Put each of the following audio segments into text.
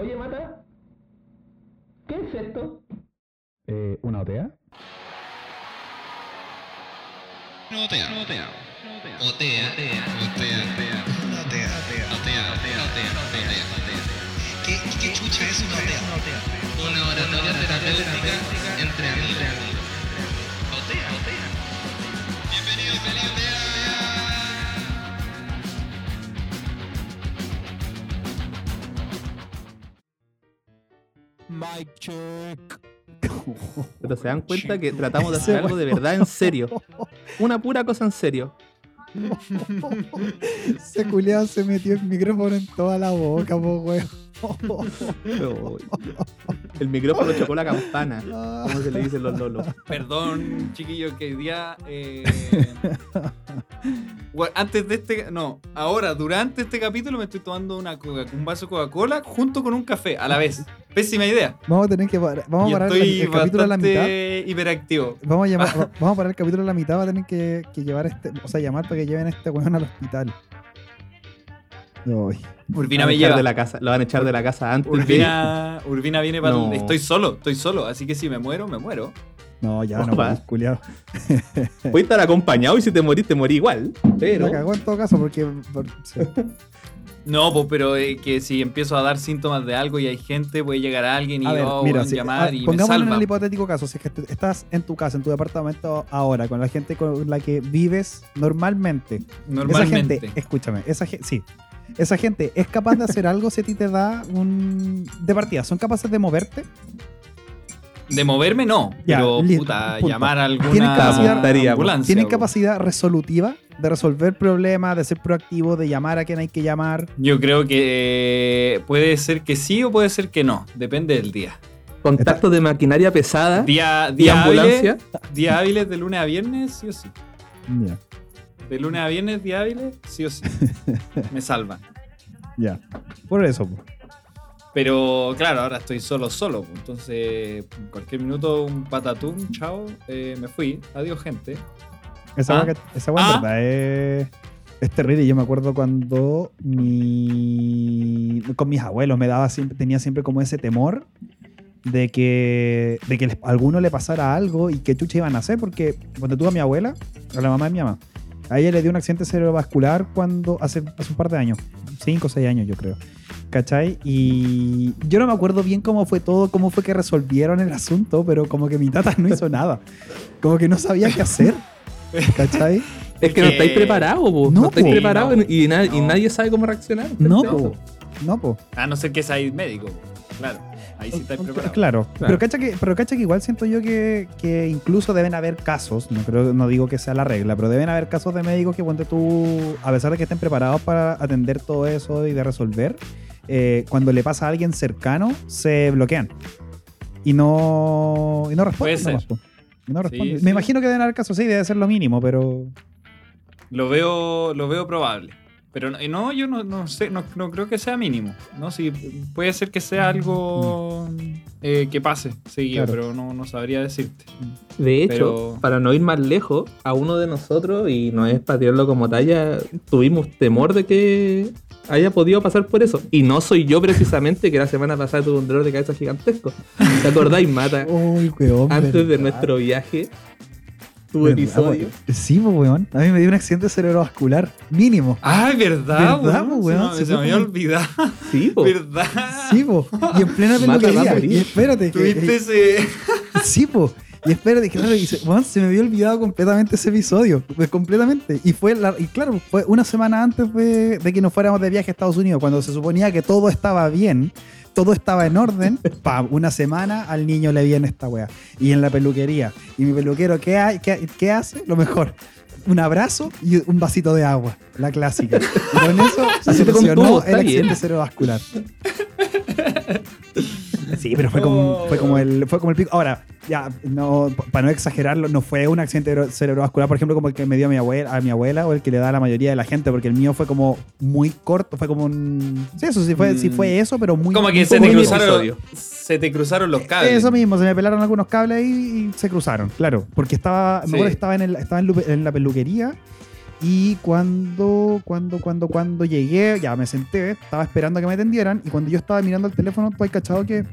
Oye, Mata, ¿qué es esto? Eh, ¿Una OTEA? Otea. Otea. Otea. Otea. Otea. Una otea. Otea. Otea. Otea. Otea. ¿Qué, qué chucha es una otea? Una oratoria terapéutica entre amigos. Otea. Otea. Bienvenido, feliz día. Mike check. Pero se dan cuenta que tratamos de hacer algo de verdad en serio. Una pura cosa en serio. Ese culiado se metió el micrófono en toda la boca, po, weón. El micrófono chocó la campana. Como se le dicen los lolos. Perdón, chiquillos, que hoy día. eh, bueno, antes de este. No, ahora, durante este capítulo me estoy tomando una Coca- un vaso de Coca-Cola junto con un café a la vez. Pésima idea. Vamos a tener que parar, vamos a parar el, el capítulo a la mitad. hiperactivo. Vamos a, llamar, va- vamos a parar el capítulo a la mitad, va a tener que, que llevar este, o sea, llamar para que lleven a este weón al hospital. Ay, Urbina a me lleva. de la casa, lo van a echar de la casa antes de. Urbina, Urbina viene para. No. Estoy solo, estoy solo. Así que si me muero, me muero. no, ya no, Opa. pues, culiado. Puedes estar acompañado y si te morís, te morí igual. Pero. La cagó en todo caso porque. por- sí. No, pues, pero eh, que si empiezo a dar síntomas de algo y hay gente, puede llegar alguien y A ver, oh, mira, weón, si- llamar ah, y me pongámonos en salva. el hipotético caso, si es que te- estás en tu casa, en tu departamento ahora, con la gente con la que vives normalmente, Normalmente. Esa gente, escúchame, esa gente, sí. Esa gente es capaz de hacer algo si a ti te da un. De partida, ¿son capaces de moverte? De moverme no, Ya, pero listo, puta, punto. llamar a alguna Tienen capacidad- ambulancia. ¿Tienen capacidad resolutiva de resolver problemas, de ser proactivo, de llamar a quien hay que llamar? Yo creo que eh, puede ser que sí o puede ser que no, depende del día. Contacto de maquinaria pesada Día, y día ambulancia. hábiles, día hábiles de lunes a viernes, sí o sí. Ya, De lunes a viernes, día hábiles, sí o sí. Me salvan. ya. Por eso. Pero claro, ahora estoy solo, solo. pues, Entonces, en cualquier minuto, un patatún, chao, eh, me fui. Adiós, gente. Esa Ah. esa Ah. verdad es, es terrible. Yo me acuerdo cuando mi, con mis abuelos me daba siempre, tenía siempre como ese temor de que, de que a alguno le pasara algo y que chucha iban a hacer, porque cuando tuve a mi abuela, a la mamá de mi mamá, a ella le dio un accidente cerebrovascular cuando hace, hace un par de años, 5 o 6 años yo creo. ¿Cachai? Y yo no me acuerdo bien cómo fue todo, cómo fue que resolvieron el asunto, pero como que mi tata no hizo nada. Como que no sabía qué hacer. ¿Cachai? Es que no estáis preparados. No, No, estáis po. preparados No. y, na- y No. nadie sabe cómo reaccionar. No, po. No, po. A no ser que seáis médico. Claro, ahí sí estáis preparados. Claro, Pero, cacha que, pero cacha que igual siento yo que, que incluso deben haber casos, no creo, no digo que sea la regla, pero deben haber casos de médicos que cuando tú, a pesar de que estén preparados para atender todo eso y de resolver, eh, cuando le pasa a alguien cercano, se bloquean. Y no, y no responden. Puede ser. nomás, po. Y no Sí, responden. sí. Me imagino que deben haber casos, sí, debe ser lo mínimo, pero Lo veo, lo veo probable. Pero no, no, yo no, no sé, no, no creo que sea mínimo. ¿no? Sí, puede ser que sea algo eh, que pase seguido, Claro. pero no, no sabría decirte. De hecho, Pero- para no ir más lejos, a uno de nosotros, y no es para tirarlo como talla, tuvimos temor de que haya podido pasar por eso. Y no soy yo precisamente, que la semana pasada tuve un dolor de cabeza gigantesco. ¿Te acordáis, Mata? Uy, weón. Antes de ¿verdad? nuestro viaje, tu ¿Verdad, episodio. weón? Sí, pues, weón. A mí me dio un accidente cerebrovascular mínimo. ¡Ay, verdad! ¿Verdad, weón? weón? Se me- Se se fue me había como- olvidado. Sí, po. ¿Verdad? Sí, po. Y en plena peluquería. Y espérate. Tuviste ese. Sí, po. Y espérate, que claro, y se, weón, se me había olvidado completamente ese episodio. Pues completamente. Y fue, la- y claro, fue una semana antes de, de que nos fuéramos de viaje a Estados Unidos, cuando se suponía que todo estaba bien, todo estaba en orden. Pa, una semana al niño le viene esta wea. Y en la peluquería. Y mi peluquero, ¿qué, hay- qué, qué hace? Lo mejor. Un abrazo y un vasito de agua. La clásica. Y con eso se solucionó el accidente cerebrovascular. Sí, pero fue como, fue como el fue como el pico. Ahora, ya, no, para no exagerarlo, no fue un accidente cere- cerebrovascular, por ejemplo, como el que me dio a mi abuela, a mi abuela o el que le da a la mayoría de la gente, porque el mío fue como muy corto, fue como un. Sí, eso sí fue, sí Mm. fue eso, pero muy. Como muy que se te cruzaron. episodio. Se te cruzaron los cables. Eso mismo, se me pelaron algunos cables ahí y se cruzaron, claro. Porque estaba, me Sí. acuerdo que estaba en, el, estaba en la peluquería Y cuando, cuando, cuando, cuando llegué, ya me senté, estaba esperando a que me atendieran. Y cuando yo estaba mirando el teléfono, tú has cachado que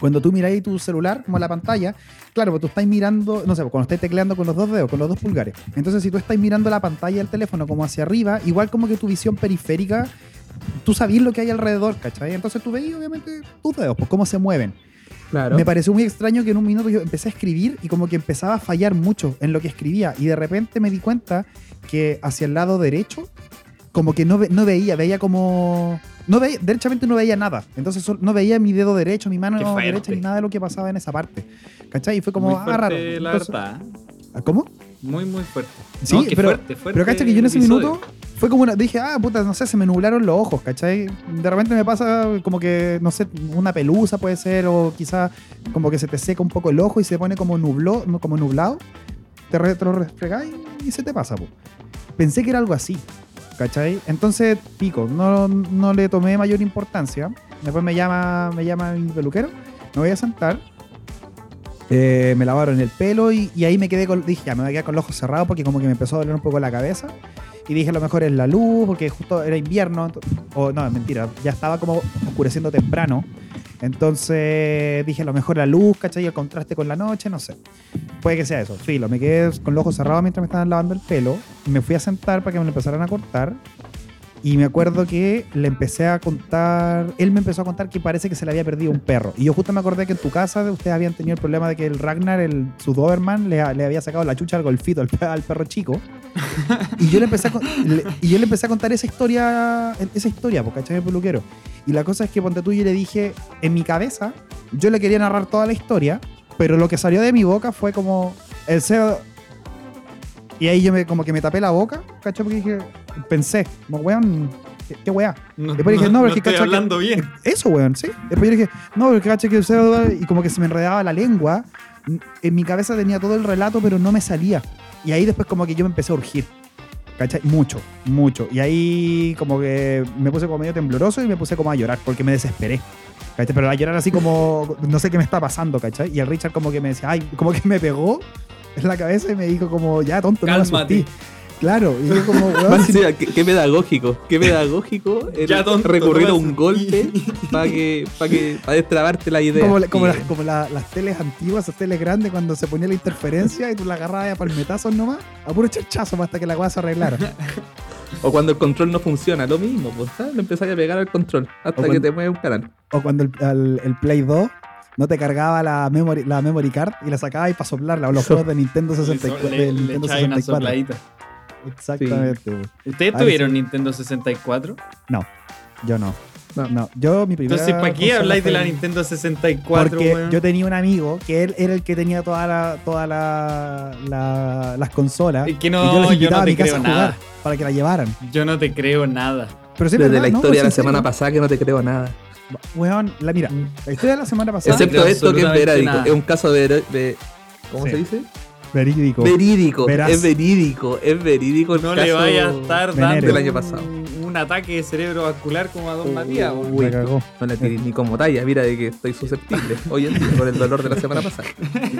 cuando tú miráis tu celular, como la pantalla, claro, pues tú estás mirando, no sé, cuando estás tecleando con los dos dedos, con los dos pulgares. Entonces, si tú estás mirando la pantalla del teléfono como hacia arriba, igual como que tu visión periférica, tú sabías lo que hay alrededor, ¿cachai? Entonces tú veías, obviamente, tus dedos, pues cómo se mueven. Claro. Me pareció muy extraño que en un minuto yo empecé a escribir y como que empezaba a fallar mucho en lo que escribía y de repente me di cuenta que hacia el lado derecho como que no, ve- no veía, veía como... No veía, derechamente no veía nada. Entonces no veía mi dedo derecho, mi mano derecha, ni nada de lo que pasaba en esa parte. ¿Cachai? Y fue como, Muy ah, raro. la Entonces- verdad. ¿Ah, ¿Cómo? Muy, muy fuerte. Sí, No, pero, fuerte, fuerte pero cacha que yo en ese episodio. minuto fue como una. Dije, ah, puta, no sé, se me nublaron los ojos, ¿cachai? De repente me pasa como que, no sé, una pelusa puede ser, o quizá como que se te seca un poco el ojo y se pone como nubló, como nublado. Te, re- te lo refregáis y se te pasa, po. Pensé que era algo así, ¿cachai? Entonces, pico, no, no le tomé mayor importancia. Después me llama, me llama mi peluquero, me voy a sentar. Eh, me lavaron el pelo y, ahí me quedé con. Dije, ya, me voy a quedar con los ojos cerrados porque como que me empezó a doler un poco la cabeza. Y dije, a lo mejor es la luz, porque justo era invierno. O no, mentira, ya estaba como oscureciendo temprano. Entonces dije, a lo mejor la luz, ¿cachai? El contraste con la noche, no sé. Puede que sea eso. Filo, me quedé con los ojos cerrados mientras me estaban lavando el pelo. Me fui a sentar para que me lo empezaran a cortar. Y me acuerdo que le empecé a contar, él me empezó a contar que parece que se le había perdido un perro. Y yo justo me acordé que en tu casa ustedes habían tenido el problema de que el Ragnar, el, su Doberman, le, había sacado la chucha al golfito, al, pe- al perro chico. Y yo le empecé a, le- y yo le empecé a contar esa historia, esa historia, porque ¿cachai? El peluquero. Y la cosa es que ponte tú yo le dije, en mi cabeza, yo le quería narrar toda la historia, pero lo que salió de mi boca fue como el cerdo. Y ahí yo me, como que me tapé la boca, ¿cachai? Porque dije, pensé, como weón, ¿qué, qué weá? No, Después dije, no, pero es que estoy cacha que- hablando bien. Eso, weón, sí. Después yo dije, no, caché que el cerdo, y como que se me enredaba la lengua. En mi cabeza tenía todo el relato, pero no me salía. Y ahí después como que yo me empecé a urgir. ¿Cachai? Mucho, mucho. Y ahí como que me puse como medio tembloroso y me puse como a llorar porque me desesperé. ¿Cachai? Pero a llorar así como, no sé qué me está pasando, ¿cachai? Y el Richard como que me decía, ay, como que me pegó en la cabeza y me dijo como, ya, tonto, no me Cálmate. Claro, y yo como, weón, Más si- encima, qué, qué pedagógico, qué pedagógico Ya, tonto, recurrir a un golpe para que, para que, para destrabarte la idea. Como, la- como, las, como la- las teles antiguas, esas teles grandes, cuando se ponía la interferencia y tú la agarrabas a palmetazos nomás, a puro chachazo hasta que la weá se arreglara. O cuando el control no funciona, lo mismo, pues, ¿sabes? Le empezáis a pegar al control hasta que te mueve un canal. O cuando el, el Play 2 no te cargaba la memory, la memory card y la sacabas y para soplarla, o los juegos de Nintendo 64. Le, le Nintendo echáis una 64. sopladita. Exactamente. güey. ¿Ustedes Ah, tuvieron sí. Nintendo 64? Yo no. No. No, yo mi primera Entonces, ¿para qué habláis de la Nintendo 64, Porque yo tenía un amigo que él era el que tenía todas la, toda la, la- las consolas. Es que y no, yo les yo no a te creo nada. para que la llevaran. Yo no te creo nada. Pero sí es Desde la ¿no? historia de la ¿Es en semana serio? pasada que no te creo nada. Weón, la, mira, la historia de la semana pasada. Excepto esto que es nada. Es un caso ve- ¿Cómo Sí. se dice? Verídico. Verídico. Veraz. Es verídico. Es verídico el No caso le vaya a estar Venero. dando del año pasado. un, un ataque de cerebro vascular como a Don Matías. weón. Uy, Me cagó. No la tiré ni como talla. Mira de que estoy susceptible hoy en día por el dolor de la semana pasada.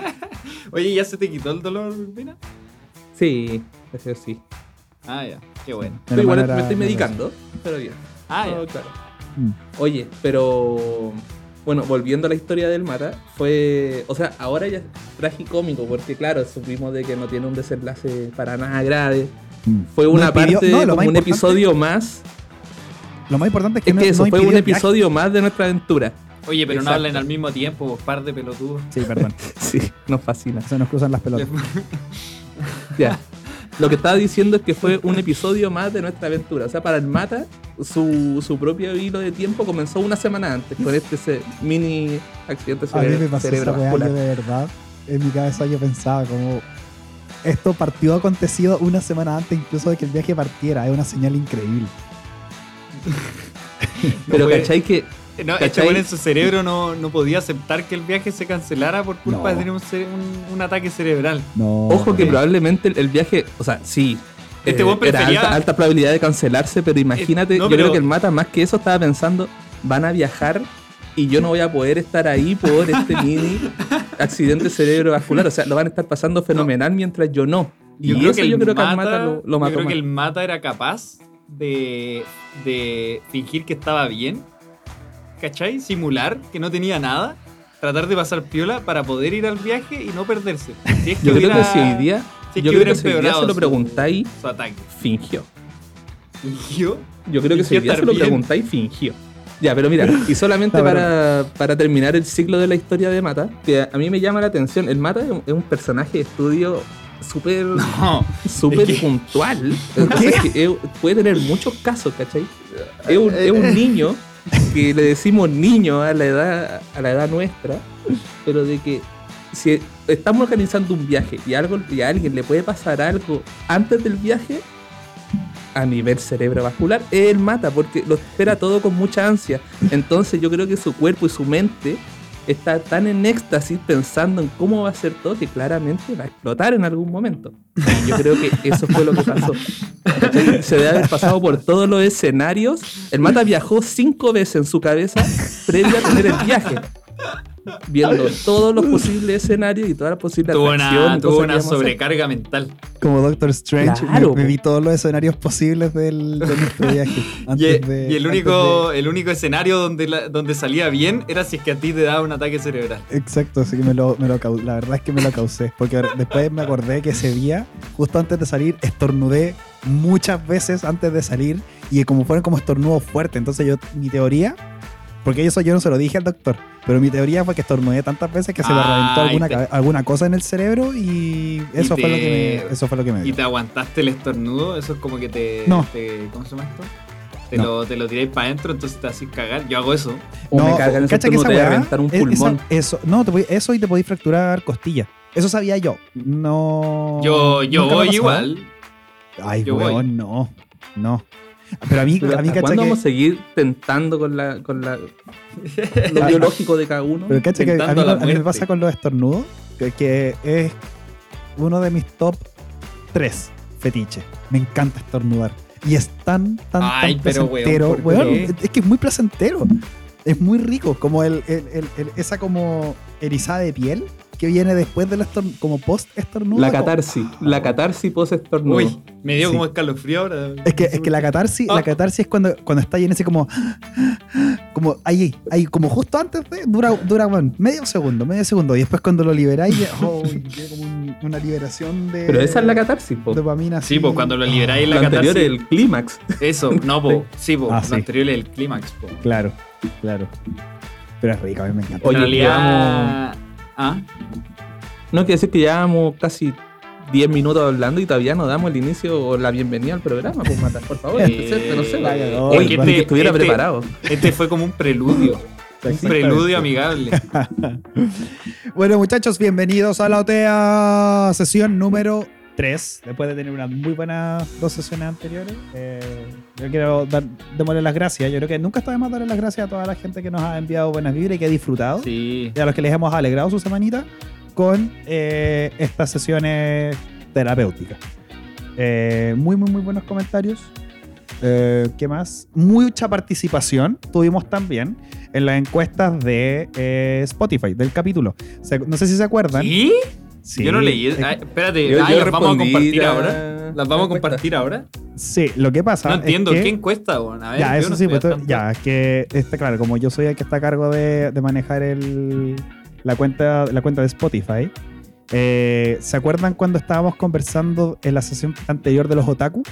Oye, ¿ya se te quitó el dolor, Pina? Sí, eso sí. Ah, ya. Qué bueno. Pero igual me estoy medicando, pero bien. Ah, ya. Todo claro. Mm. Oye, pero bueno, volviendo a la historia del Mata, fue, o sea, ahora ya es tragicómico porque claro, supimos de que no tiene un desenlace para nada grave. Mm. Fue una parte, no, como un episodio más. Lo más importante es que Es no que eso, no fue un viaje. episodio más de nuestra aventura. Oye, pero no hablen al mismo tiempo, vos par de pelotudos. Sí, perdón. Sí, nos fascina. Se nos cruzan las pelotas. Ya. Lo que estaba diciendo es que fue un episodio más de nuestra aventura. O sea, para el Mata, su, su propio hilo de tiempo comenzó una semana antes con este mini accidente A mí me cerebro, pasó esa de verdad. En mi cabeza yo pensaba como. Esto partió acontecido una semana antes incluso de que el viaje partiera. Es una señal increíble. Pero ¿cachai que No, este weón en su cerebro no, no podía aceptar que el viaje se cancelara por culpa No. de tener un, cere- un- un ataque cerebral. No. Ojo que Sí. probablemente el, el viaje, o sea, sí. Este eh, weón era alta, alta probabilidad de cancelarse, pero imagínate, no, yo pero- creo que el Mata más que eso estaba pensando, van a viajar y yo no voy a poder estar ahí por este mini accidente cerebrovascular. O sea, lo van a estar pasando fenomenal mientras yo no. Y creo eso el yo creo que al Mata lo- lo yo mató creo que el Mata era capaz de, de fingir que estaba bien, ¿cachai? Simular que no tenía nada, tratar de pasar piola para poder ir al viaje y no perderse. Si es que Yo creo que hubiera si hoy día, si es yo que creo hubiera que si hoy día empeorado se lo preguntáis, su ataque. fingió. ¿Fingió? Yo creo que si hoy día se lo preguntáis, fingió. Ya, pero mira, y solamente para, para terminar el ciclo de la historia de Mata, que a mí me llama la atención, el Mata es un, personaje de estudio súper No. súper Es que- puntual. Entonces, que es- puede tener muchos casos, ¿cachai? Es un, es un niño que le decimos niño a la edad a la edad nuestra, pero de que si estamos organizando un viaje y algo y a alguien le puede pasar algo antes del viaje a nivel cerebrovascular, él mata porque lo espera todo con mucha ansia. Entonces yo creo que su cuerpo y su mente está tan en éxtasis pensando en cómo va a ser todo que claramente va a explotar en algún momento. Yo creo que eso fue lo que pasó. Se debe haber pasado por todos los escenarios. El Mata viajó cinco veces en su cabeza previo a tener el viaje. Viendo todos los posibles escenarios y todas las posibles Tuvo una, tuvo una sobrecarga mental. Como Doctor Strange, Claro, me, me vi todos los escenarios posibles del, de nuestro viaje. Y, antes de- y el, antes único, el único escenario donde, la- donde salía bien era si es que a ti te daba un ataque cerebral. de- exacto, así que me lo, me lo la verdad es que me lo causé. Porque después me acordé que ese día, justo antes de salir, estornudé muchas veces antes de salir. Y como fueron como estornudos fuertes. Entonces yo, mi teoría, porque eso yo no se lo dije al doctor, pero mi teoría fue que estornudé tantas veces que se me Ah, reventó alguna, y te- cabe- alguna cosa en el cerebro y eso, Y fue, lo que me, eso fue lo que me Y dio. te aguantaste el estornudo, eso es como que te. No. te- ¿Cómo se llama esto? Te, No. lo, te lo tiráis para adentro, entonces te haces cagar. Yo hago eso. O me cargan esos cacha que esa te weá, un esa- pulmón. eso, no, te eso y te podéis fracturar costilla. Eso sabía yo. No. Yo, yo me voy igual. Ay, Yo weón, voy. no. No. Pero a mí, Pero a mí ¿hasta cacha ¿Cuándo que. vamos a seguir tentando con la con la lo biológico de cada uno? Pero cacha que a mí, a me pasa con los estornudos, que, que es uno de mis top 3 fetiches. Me encanta estornudar. Y es tan, tan, Ay, tan pero, weón, placentero. ¿por weón, es, es que es muy placentero. Es muy rico. Como el, el- el- el- esa como erizada de piel que viene después del estornudo, como post estornudo. La catarsis, la catarsis post estornudo. Uy, me dio Sí. como escalofrío ahora. Es que, es que la catarsis, Ah. la catarsis es cuando, cuando está lleno así como. Como ahí, ahí, como justo antes de. Dura, dura bueno, medio segundo, medio segundo. Y después cuando lo liberáis, oh, tiene como un- una liberación de. Pero esa es la catarsis, po. Dopamina. Sí, pues cuando lo liberáis Lo la anterior es catarsis. el clímax. Eso, no, po. Sí, po. Ah, lo sí. anterior es el clímax, po. Claro, claro. Pero es rico, a mí me encanta. Oye, en realidad. Ah, No quiere decir que llevamos casi 10 minutos hablando y todavía no damos el inicio o la bienvenida al programa, pues Mata, por favor, Eh, no sé. Oye, este- que estuviera este- preparado. este fue como un preludio. Un preludio amigable. Bueno, muchachos, bienvenidos a la OTEA sesión número 3. Después de tener unas muy buenas dos sesiones anteriores, eh, yo quiero dar, démosle las gracias. Yo creo que nunca está de más darle las gracias a toda la gente que nos ha enviado buenas vibras y que ha disfrutado. Sí. y a los que les hemos alegrado su semanita con eh, estas sesiones terapéuticas. Eh, muy, muy, muy buenos comentarios. Eh, ¿Qué más? Mucha participación tuvimos también en las encuestas de eh, Spotify, del capítulo. Se- no sé si se acuerdan. ¿Y? Sí, Yo no leí. eh, Ay, espérate, Yo- ay, yo las vamos a compartir ahora. ¿Las vamos a compartir ahora? sí, lo que pasa No es entiendo. que- ¿Qué encuesta? A ver, ya, eso no sí, pues, ya, es que está claro, como yo soy el que está a cargo de, de manejar el, la, cuenta, la cuenta de Spotify, eh, ¿se acuerdan cuando estábamos conversando en la sesión anterior de los otaku?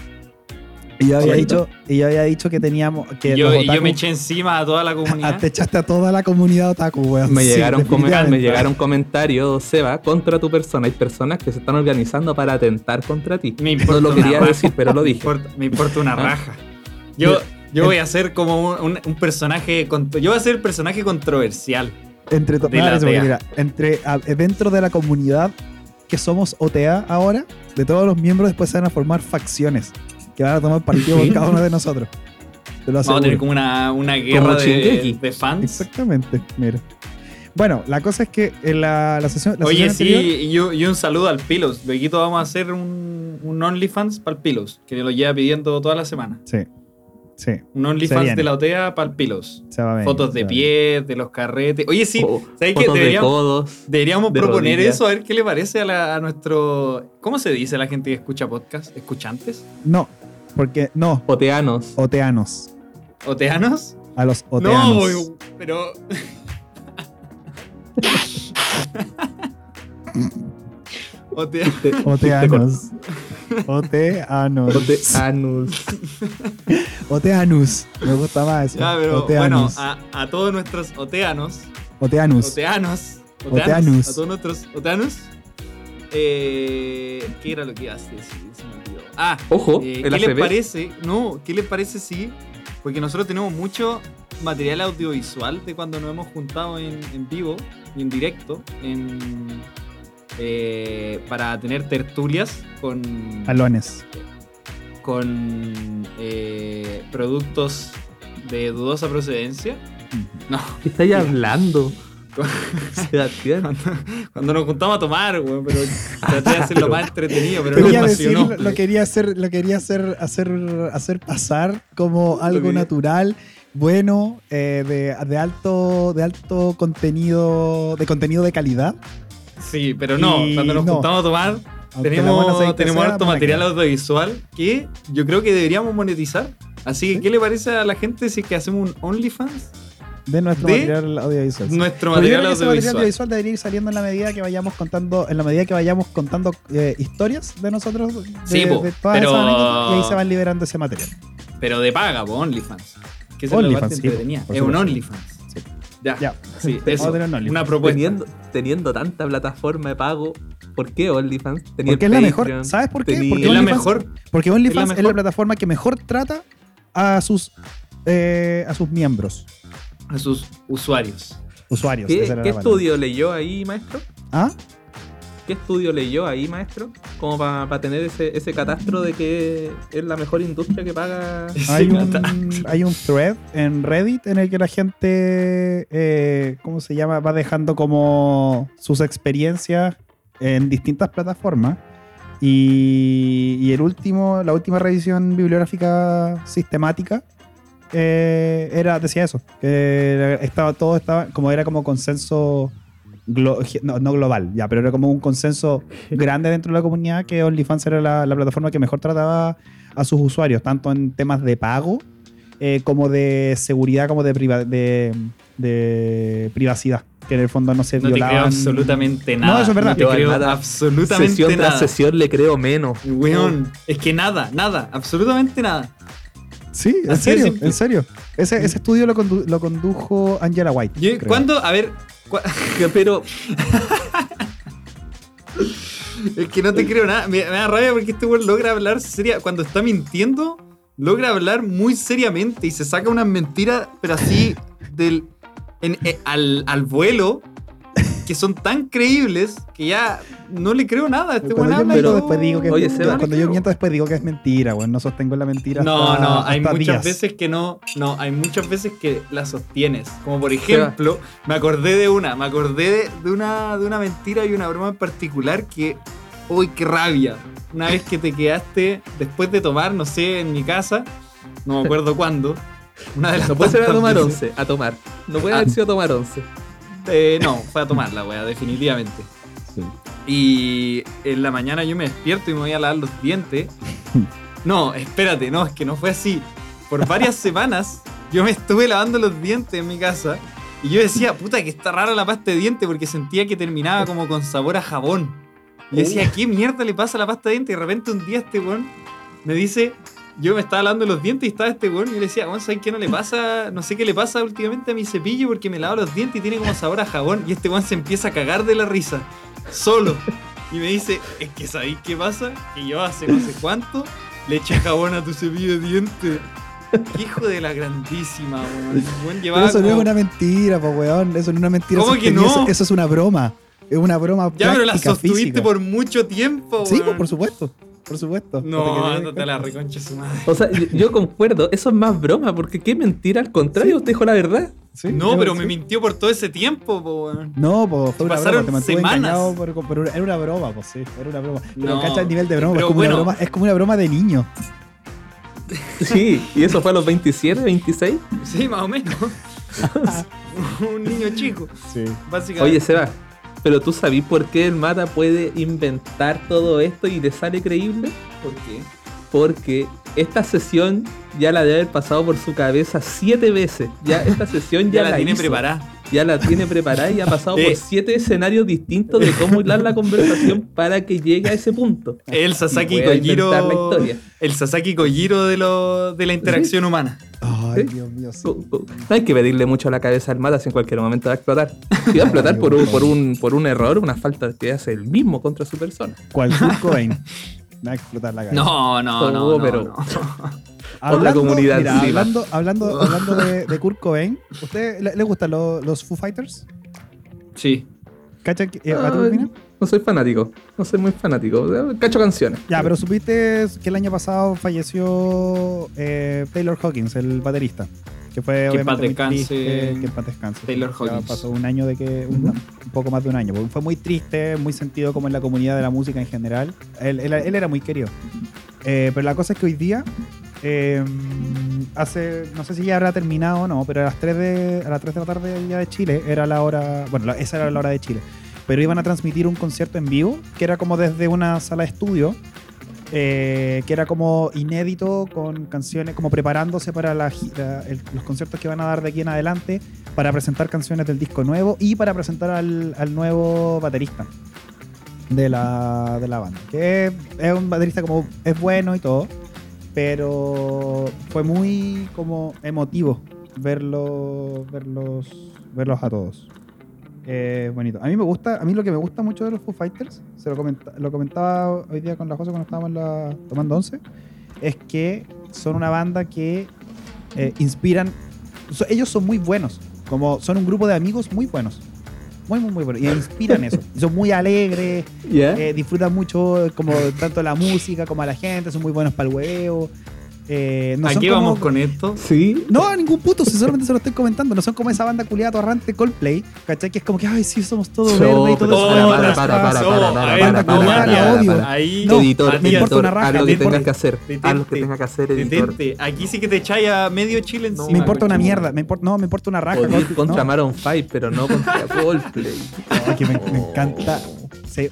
Y yo había, dicho, y yo había dicho que teníamos que Yo, me eché encima a toda la comunidad. te echaste a toda la comunidad otaku, weón. Me Sí, llegaron, come- definitivamente. me llegaron comentarios, Seba, contra tu persona. Hay personas que se están organizando para atentar contra ti. Me No importa lo una quería raja. decir, pero lo Me dije. importa, me importa una Ah. raja. Yo, yo voy a ser como un, un- un personaje. Yo voy a ser el personaje controversial. Entre, de la eso, mira, entre a- dentro de la comunidad que somos OTA ahora, de todos los miembros después se van a formar facciones que van a tomar partido por cada uno de nosotros. Te lo Vamos a tener como una, una guerra de, Shingeki. de fans. Exactamente, mira. Bueno, la cosa es que en la, la sesión, la Oye, sesión sí, anterior- y, yo- y un saludo al Pilos. Luego vamos a hacer un, un OnlyFans para el Pilos, que lo lleva pidiendo toda la semana. Sí. Sí, Un OnlyFans de la OTEA para pilos. se va a venir, Fotos se de pies, de los carretes. Oye, sí, O ¿sabes qué? fotos de Deberíamos, codos. deberíamos de proponer rodillas. eso, a ver qué le parece a, la- a nuestro. ¿Cómo se dice a la gente que escucha podcast? ¿Escuchantes? No, porque no, Oteanos. oteanos. ¿Oteanos? A los No, oteanos. voy- pero. Otea- Oteanos. Oteanos. Oteanus. Oteanus. Me gusta más eso. Ya, pero bueno, a, a todos nuestros oteanos, Oteanus. oteanos, Oteanus. a todos nuestros oteanos, eh, ¿qué era lo que iba a decir? Ah, Ojo, eh, el ¿qué les parece? No, ¿qué les parece si? Porque nosotros tenemos mucho material audiovisual de cuando nos hemos juntado en, en vivo y en directo en, eh, para tener tertulias con, Alones. con eh, productos de dudosa procedencia. No, ¿Qué estáis hablando? Cuando, cuando nos juntamos a tomar, weón, pero traté de hacerlo más entretenido, pero no Quería decir, apasionó. lo quería hacer, lo quería hacer, hacer, hacer pasar como algo natural, bueno, eh, de, de alto, de alto contenido, de contenido de calidad. Sí, pero no, Y cuando nos no. juntamos a tomar, Aunque tenemos, tenemos harto material que- audiovisual que yo creo que deberíamos monetizar. Así que, Sí. ¿qué le parece a la gente si es que hacemos un OnlyFans? De nuestro de material audiovisual. Nuestro material ese material audiovisual. audiovisual debería ir saliendo en la medida que vayamos contando, en la medida que vayamos contando eh, historias de nosotros, de, Sí, po, de todas pero- esas anécdotas, y ahí se van liberando ese material. Pero de paga, po, OnlyFans. Que es parte sí, Es un. OnlyFans. Sí. Ya. Ya. Sí, eso. Una propuesta. Teniendo, teniendo tanta plataforma de pago, ¿por qué OnlyFans? Tenía Porque es la mejor. ¿Sabes por qué? tenía- Porque Es la mejor. Porque OnlyFans Es es la plataforma que mejor trata a sus eh, a sus miembros, A sus usuarios. usuarios. ¿Qué, estudio leyó ahí, maestro? ¿Ah? ¿Qué estudio leyó ahí, maestro? Como para tener ese, ese catastro de que es la mejor industria que paga. Hay un, hay un thread en Reddit en el que la gente, eh, ¿cómo se llama? Va dejando como sus experiencias en distintas plataformas. Y, y el último, la última revisión bibliográfica sistemática eh, era, decía eso, que estaba todo estaba, como era como consenso glo- no, no global, ya, pero era como un consenso grande dentro de la comunidad que OnlyFans era la, la plataforma que mejor trataba a sus usuarios, tanto en temas de pago eh, como de seguridad, como de, priva- de, de privacidad, que en el fondo no se No te creo violaban. absolutamente No, nada. eso es verdad. No te Yo a creo nada. absolutamente sesión nada. tras sesión le creo menos. Weón, es que nada, nada, absolutamente nada. Sí, en Así serio, en serio. Ese, ese estudio lo, condu- lo condujo Angela White. Yo. ¿Cuándo? A ver, Pero es que no te creo nada. Me, me da rabia porque este weón logra hablar seria. Cuando está mintiendo, logra hablar muy seriamente y se saca unas mentiras, pero así del, en- eh, al, al vuelo, que son tan creíbles que ya no le creo nada. a Este yo habla miento, y no- después digo que Oye, yo- Seba, cuando yo miento después digo que es mentira, weón. No sostengo la mentira. No, hasta- no, hay hasta muchas días. veces que no, no, hay muchas veces que la sostienes. Como por ejemplo, me acordé de una, me acordé de, de una, de una mentira y una broma en particular que, uy, qué rabia. Una vez que te quedaste después de tomar, no sé, en mi casa, no me acuerdo cuándo. Una de las no puede ser a tomar veces. once, a tomar. No puede Ah. haber sido a tomar once. Eh, no, fue a tomar la wea, definitivamente. Y en la mañana yo me despierto y me voy a lavar los dientes. No, espérate, no, es que no fue así. Por varias semanas yo me estuve lavando los dientes en mi casa y yo decía, puta, que está rara la pasta de dientes porque sentía que terminaba como con sabor a jabón. Y decía, ¿qué mierda le pasa a la pasta de dientes? Y de repente un día este weón me dice, yo me estaba lavando los dientes y estaba este weón y yo le decía, weón, ¿sabes qué no le pasa? No sé qué le pasa últimamente a mi cepillo porque me lavo los dientes y tiene como sabor a jabón. Y este weón se empieza a cagar de la risa, solo. Y me dice, es que ¿sabéis qué pasa? Que yo hace no sé cuánto le eché jabón a tu cepillo de dientes. Hijo de la grandísima, weón. Llevaba eso no es una mentira, po, weón. Eso no es una mentira. ¿Cómo que no? Eso, eso es una broma. Es una broma Ya, pero la sostuviste física. por mucho tiempo, Sí, pues, por supuesto. Por supuesto. te No, ándate a la reconcha su madre. O sea, yo, yo concuerdo, eso es más broma, porque qué mentira, al contrario, usted dijo la verdad. Sí, No, pero sí. me mintió por todo ese tiempo, po. No, pues fue una Pasaron broma, te semanas. por, por una- era una broma, pues sí, era una broma. Pero No, cacha el nivel de broma, pero es como, bueno. una broma, es como una broma de niño. Sí, y eso fue a los 27, 26. Sí, más o menos. Un niño chico, Sí. básicamente. Oye, Seba, pero tú sabes por qué el Mata puede inventar todo esto y le sale creíble? ¿por qué? Porque esta sesión ya la debe haber pasado por su cabeza siete veces. Ya esta sesión ya, Ya, la, tiene hizo. preparada. Ya la tiene preparada y ha pasado Eh. por siete escenarios distintos de cómo hilar la conversación para que llegue a ese punto. El Sasaki Kojiro. inventar la historia. El Sasaki Kojiro de, lo, de la interacción humana. Ay, ¿Sí? Dios mío. sí. Co- co- No hay que pedirle mucho a la cabeza al Mata si en cualquier momento va a explotar. Si va a explotar por un, por un, por un error, una falta que hace el mismo contra su persona. ¿Cuál Kurt Cobain? Me va a explotar la cabeza. No, no, no, Oh, no, pero- no. Otra comunidad mira, hablando, hablando, hablando de, de Kurt Cobain, ¿usted le, le gustan lo- los Foo Fighters? Sí. Eh, Ah, ¿a tu opinión? No soy fanático, no soy muy fanático. Cacho canciones. Ya, pero supiste que el año pasado falleció eh, Taylor Hawkins, el baterista. Que fue Que en obviamente muy triste, que en paz descanse. Taylor Ya Hawkins. pasó un año de que. Un, un poco más de un año. porque Fue muy triste, muy sentido como en la comunidad de la música en general. Él, él- él era muy querido. Eh, pero la cosa es que hoy día. eh, hace. No sé si ya habrá terminado o no, pero a las 3 de, a las 3 de la tarde día de Chile era la hora. Bueno, esa era la hora de Chile. Pero iban a transmitir un concierto en vivo, que era como desde una sala de estudio eh, que era como inédito con canciones, como preparándose para los conciertos que van a dar de aquí en adelante, para presentar canciones del disco nuevo y para presentar al, nuevo baterista de la, de la banda. Que es un baterista como es bueno y todo, pero fue muy como emotivo verlo, verlos, verlos a todos. Eh, bonito. A mí me gusta, a mí lo que me gusta mucho de los Foo Fighters, se lo, comenta- lo comentaba hoy día con la José cuando estábamos en la- tomando once, es que son una banda que eh, inspiran. so- ellos son muy buenos, como son un grupo de amigos muy buenos, muy muy muy buenos y inspiran eso. Y son muy alegres, eh, disfrutan mucho como tanto la música como a la gente, son muy buenos para el huevo. Eh, no ¿A son qué como- vamos con esto? sí. no, a ningún punto, si solamente se lo estoy comentando. No son como esa banda culiada torrante Coldplay, ¿cachai? Que es como que, ay, sí, somos todo No, verde y todo eso. para, para, para, para, para, para, para, para, para. Ahí, No, editor, me importa una raja, haz lo me que importa- tengas que hacer. Haz lo que tengas que hacer, editor. Aquí sí que te echáis a medio Chile encima. Me importa una mierda, me importa, no, me importa una raja. Contra. Maroon 5, pero no contra Coldplay. Ay, que me, me encanta.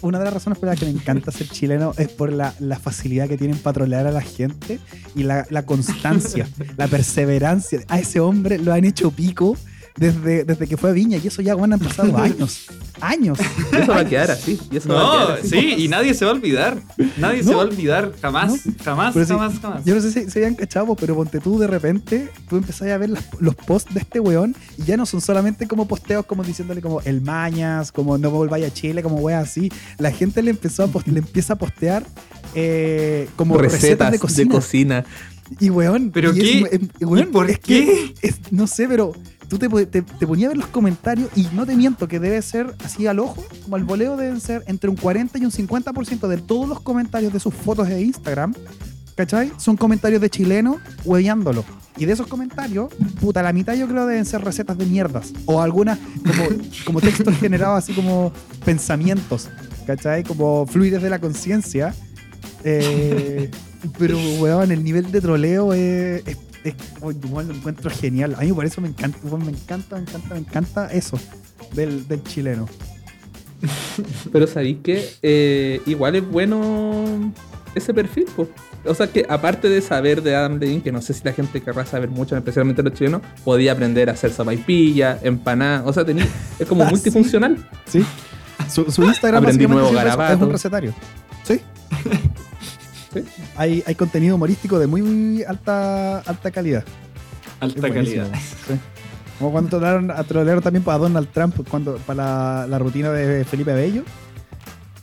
Una de las razones por las que me encanta ser chileno es por la, facilidad que tienen para trolear a la gente y la constancia, la perseverancia. A ese hombre lo han hecho pico desde, desde que fue a Viña y eso ya, bueno, han pasado años. Años. Y eso va a quedar así. Y eso va a quedar No, así. sí, y nadie se va a olvidar. Nadie se No. va a olvidar. Jamás, jamás, Pero sí, jamás, jamás. Yo no sé si se habían cachado, pero ponte tú de repente, tú empezás a ver las- los posts de este weón y ya no son solamente como posteos como diciéndole como el mañas, como no volváis a Chile, como weas así. La gente le empezó a post- le empieza a postear eh, como recetas, de cocina. cocina. Y weón, ¿Pero y qué? es- es- weón, ¿Y por es qué? que es- no sé, pero tú te, te, te ponías a ver los comentarios y no te miento que debe ser así al ojo, como al voleo deben ser entre un 40 y un 50% de todos los comentarios de sus fotos de Instagram, ¿cachai? Son comentarios de chilenos hueveándolo. Y de esos comentarios, puta, la mitad yo creo deben ser recetas de mierdas. O algunas como, como textos generados así como pensamientos, ¿cachai? Como fluides de la conciencia. Eh, pero, weón, el nivel de troleo es, es- lo encuentro genial. A mí por eso me encanta, me encanta, me encanta, me encanta eso del, del chileno. Pero sabéis que eh, igual es bueno ese perfil, po. O sea que aparte de saber de Adam Levine, que no sé si la gente querrá saber mucho, especialmente los chilenos, podía aprender a hacer sopaipilla, empanada, o sea, tenía, es como Ah, multifuncional. Sí. Su, su Instagram Aprendí nuevo es un recetario. Sí. Sí. Hay, hay contenido humorístico de muy alta, alta calidad. Alta calidad. sí. Como cuando trolearon, a- trolearon también para Donald Trump, cuando, para la, la rutina de Felipe Bello.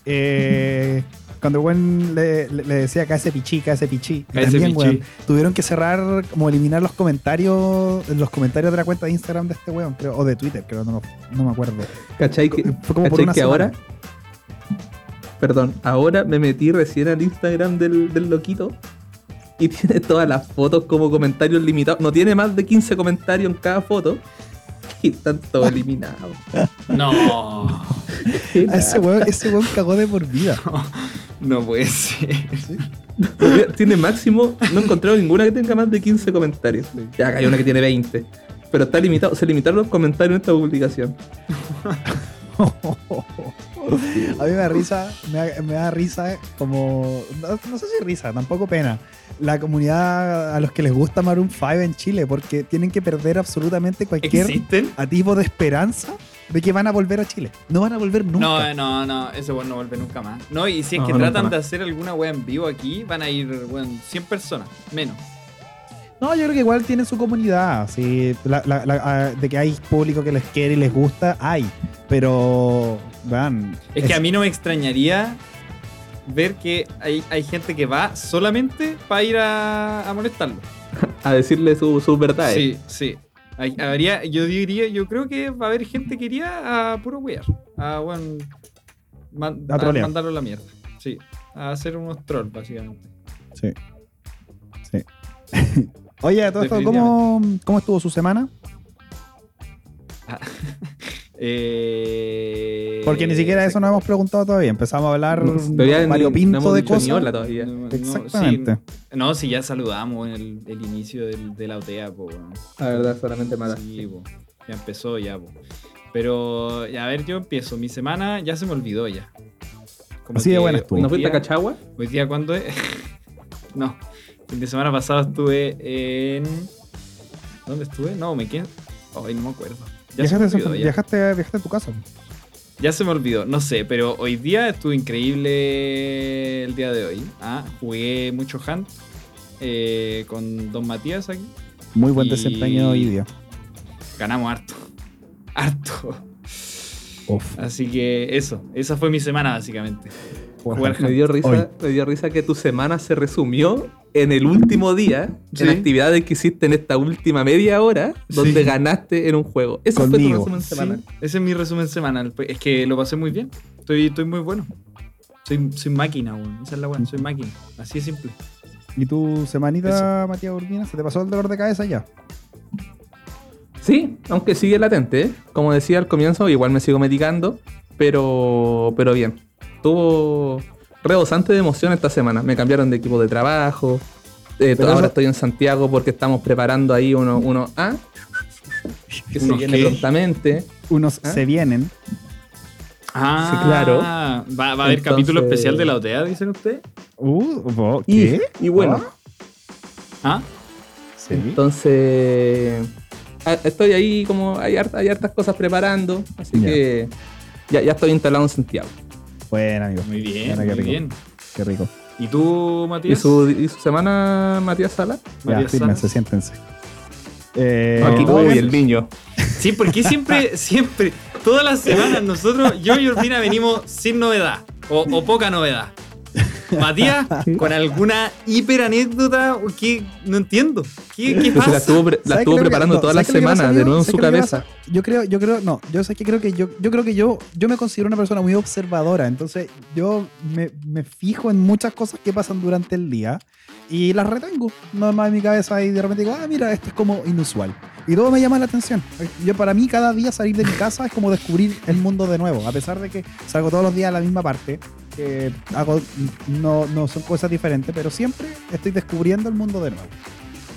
Eh, cuando el weón le, le- le decía que ese pichí, que ese pichí. Y también, weón, tuvieron que cerrar, como eliminar los comentarios, los comentarios de la cuenta de Instagram de este weón, creo, o de Twitter, creo, no, no me acuerdo. ¿Cachai? Que, Fue como por ¿cachai una que semana. ahora? Perdón, ahora me metí recién al Instagram del, del loquito y tiene todas las fotos como comentarios limitados. No tiene más de 15 comentarios en cada foto y están todos eliminados. No. A ese weón, ese weón cagó de por vida. No puede ser. Tiene máximo, no he encontrado ninguna que tenga más de 15 comentarios. Ya hay una que tiene 20. Pero está limitado, se limitaron los comentarios en esta publicación. A mí me da risa, me da, me da risa como. No, no sé si risa, tampoco pena. La comunidad a los que les gusta Maroon 5 en Chile, porque tienen que perder absolutamente cualquier ¿Existen? atisbo de esperanza de que van a volver a Chile. No van a volver nunca. No, eh, no, no, ese weón no vuelve nunca más. No, y si es No, que tratan de hacer alguna wea en vivo aquí, van a ir, weón, 100 personas, menos. No, yo creo que igual tienen su comunidad. Sí, la- la- la- ah, de que hay público que les quiere y les gusta, hay. Pero, vean. Es que a mí no me extrañaría ver que hay, hay gente que va solamente para ir a, a molestarlo. A decirle su- sus verdades. Sí, sí. Hay- habría, yo diría, yo creo que va a haber gente que iría a puro wear. A, man- A a mandarlo a la mierda. Sí. A hacer unos trolls, básicamente. Sí. Sí. Oye, todo esto, ¿cómo, ¿cómo estuvo su semana? Eh, Porque ni siquiera eso nos hemos preguntado todavía. Empezamos a hablar ni- variopinto no de cosas. todavía. No, no, Exactamente. sí, No, si ya saludamos en el, el inicio del, de la OTEA, po, weón. La verdad, solamente mala. Sí, po. Ya empezó ya, po. Pero, a ver, yo empiezo. Mi semana ya se me olvidó ya. Como Así de buena estuvo. ¿No fuiste a Cachagua? Hoy día, ¿cuándo es? no. El de semana pasado estuve en. ¿Dónde estuve? No, me quedé. Ay, no me acuerdo. Ya se me Viajaste, ya. a tu casa. Ya se me olvidó, no sé, pero hoy día estuvo increíble el día de hoy. Ah, jugué mucho Hunt eh, con Don Matías aquí. Muy buen desempeño hoy día. Ganamos harto. Harto. Uf. Así que eso, esa fue mi semana básicamente. Jugar Me dio risa, Hoy. me dio risa que tu semana se resumió en el último día, Sí. en actividades que hiciste en esta última media hora, donde Sí. ganaste en un juego. Eso fue Conmigo. tu resumen semanal. Sí, ese es mi resumen semanal. Pues, Es que lo pasé muy bien. Estoy, estoy muy bueno. Soy, soy máquina, weón. Esa es la weón. Soy máquina. Así de simple. ¿Y tu semanita, Matías Urbina? ¿Se te pasó el dolor de cabeza ya? Sí, aunque sigue latente, ¿eh? como decía al comienzo, igual me sigo medicando, pero, pero bien. Tuvo rebosante de emoción esta semana. Me cambiaron de equipo de trabajo. eh, ahora eso- estoy en Santiago porque estamos preparando ahí uno, uno A, que se ¿Unos viene qué? prontamente. Unos ¿Ah? se vienen. Ah, claro. ¿Va, va a haber Entonces- capítulo especial de la OTEA, dicen ustedes? Uh, bo- Y, ¿Qué? y bueno, ¿Ah? Sí. entonces ah, estoy ahí como hay, harta- hay hartas cosas preparando, así que ya, ya estoy instalado en Santiago. Bueno, amigo. Muy bien, qué muy rico. bien. Qué rico. ¿Y tú, ¿Y Matías? su, y su semana, Matías Sala? Ya, Matías fírmense, Salas? siéntense. Eh, el niño. Sí, porque siempre, siempre, todas las semanas nosotros, yo y Urbina venimos sin novedad o, o poca novedad. Matías, con alguna hiper anécdota o qué, no entiendo. ¿Qué, qué Que se la pasa? estuvo, pre- la ¿Sabes estuvo que- preparando no, todas las ¿sabes qué es lo que pasa, semanas, de nuevo en ¿Sabes su que cabeza. pasa? Yo creo, yo creo, no, yo sé que creo que yo, yo creo que yo, yo me considero una persona muy observadora, entonces yo me, me fijo en muchas cosas que pasan durante el día y las retengo nomás en mi cabeza y de repente digo, ah, mira, esto es como inusual. Y todo me llama la atención. Yo para mí cada día salir de mi casa es como descubrir el mundo de nuevo, a pesar de que salgo todos los días a la misma parte, que hago, no, no son cosas diferentes, pero siempre estoy descubriendo el mundo de nuevo.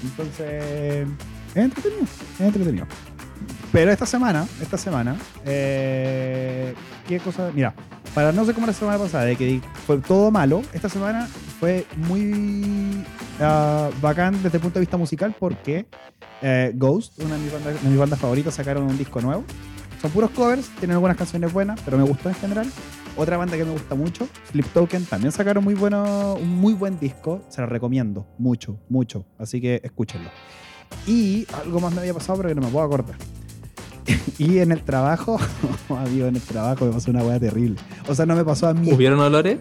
Entonces, es entretenido, es entretenido. Pero esta semana, esta semana, eh, ¿qué cosa? Mira, para no ser como la semana pasada, de que fue todo malo, esta semana fue muy ah, bacán desde el punto de vista musical porque eh, Ghost, una de mis, bandas, de mis bandas favoritas, sacaron un disco nuevo. Son puros covers, tienen algunas canciones buenas, pero me gustó en general. Otra banda que me gusta mucho, Flip Token, también sacaron muy bueno, un muy buen disco. Se lo recomiendo mucho, mucho. Así que escúchenlo. Y algo más me había pasado, pero que no me puedo acordar. y en el trabajo, amigo, en el trabajo me pasó una weá terrible. O sea, no me pasó a mí. ¿Hubieron olores?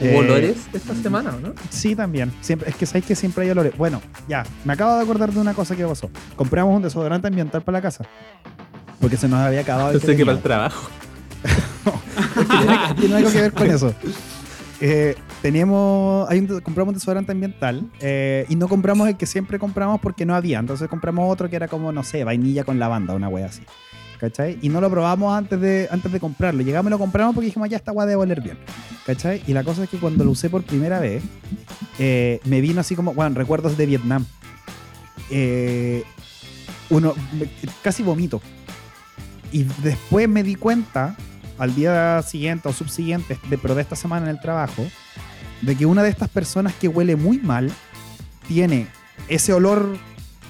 Eh, ¿Hubo olores esta semana o no? Sí, también. Siempre, es que sabéis que siempre hay olores. Bueno, ya, me acabo de acordar de una cosa que pasó. Compramos un desodorante ambiental para la casa. Porque se nos había acabado Pensé que para el teníamos. tiene, algo que ver con eso. Eh, teníamos, hay un, compramos un desodorante ambiental eh, y no compramos el que siempre compramos porque no había. Entonces compramos otro que era como, no sé, vainilla con lavanda, una wea así. ¿Cachai? Y no lo probamos antes de, antes de comprarlo. Llegamos y lo compramos porque dijimos, ya esta wea debe oler bien. ¿Cachai? Y la cosa es que cuando lo usé por primera vez, eh, me vino así como, bueno, recuerdos de Vietnam. Eh, uno, casi vomito. Y después me di cuenta, al día siguiente o subsiguiente, de, pero de esta semana en el trabajo, de que una de estas personas que huele muy mal tiene ese olor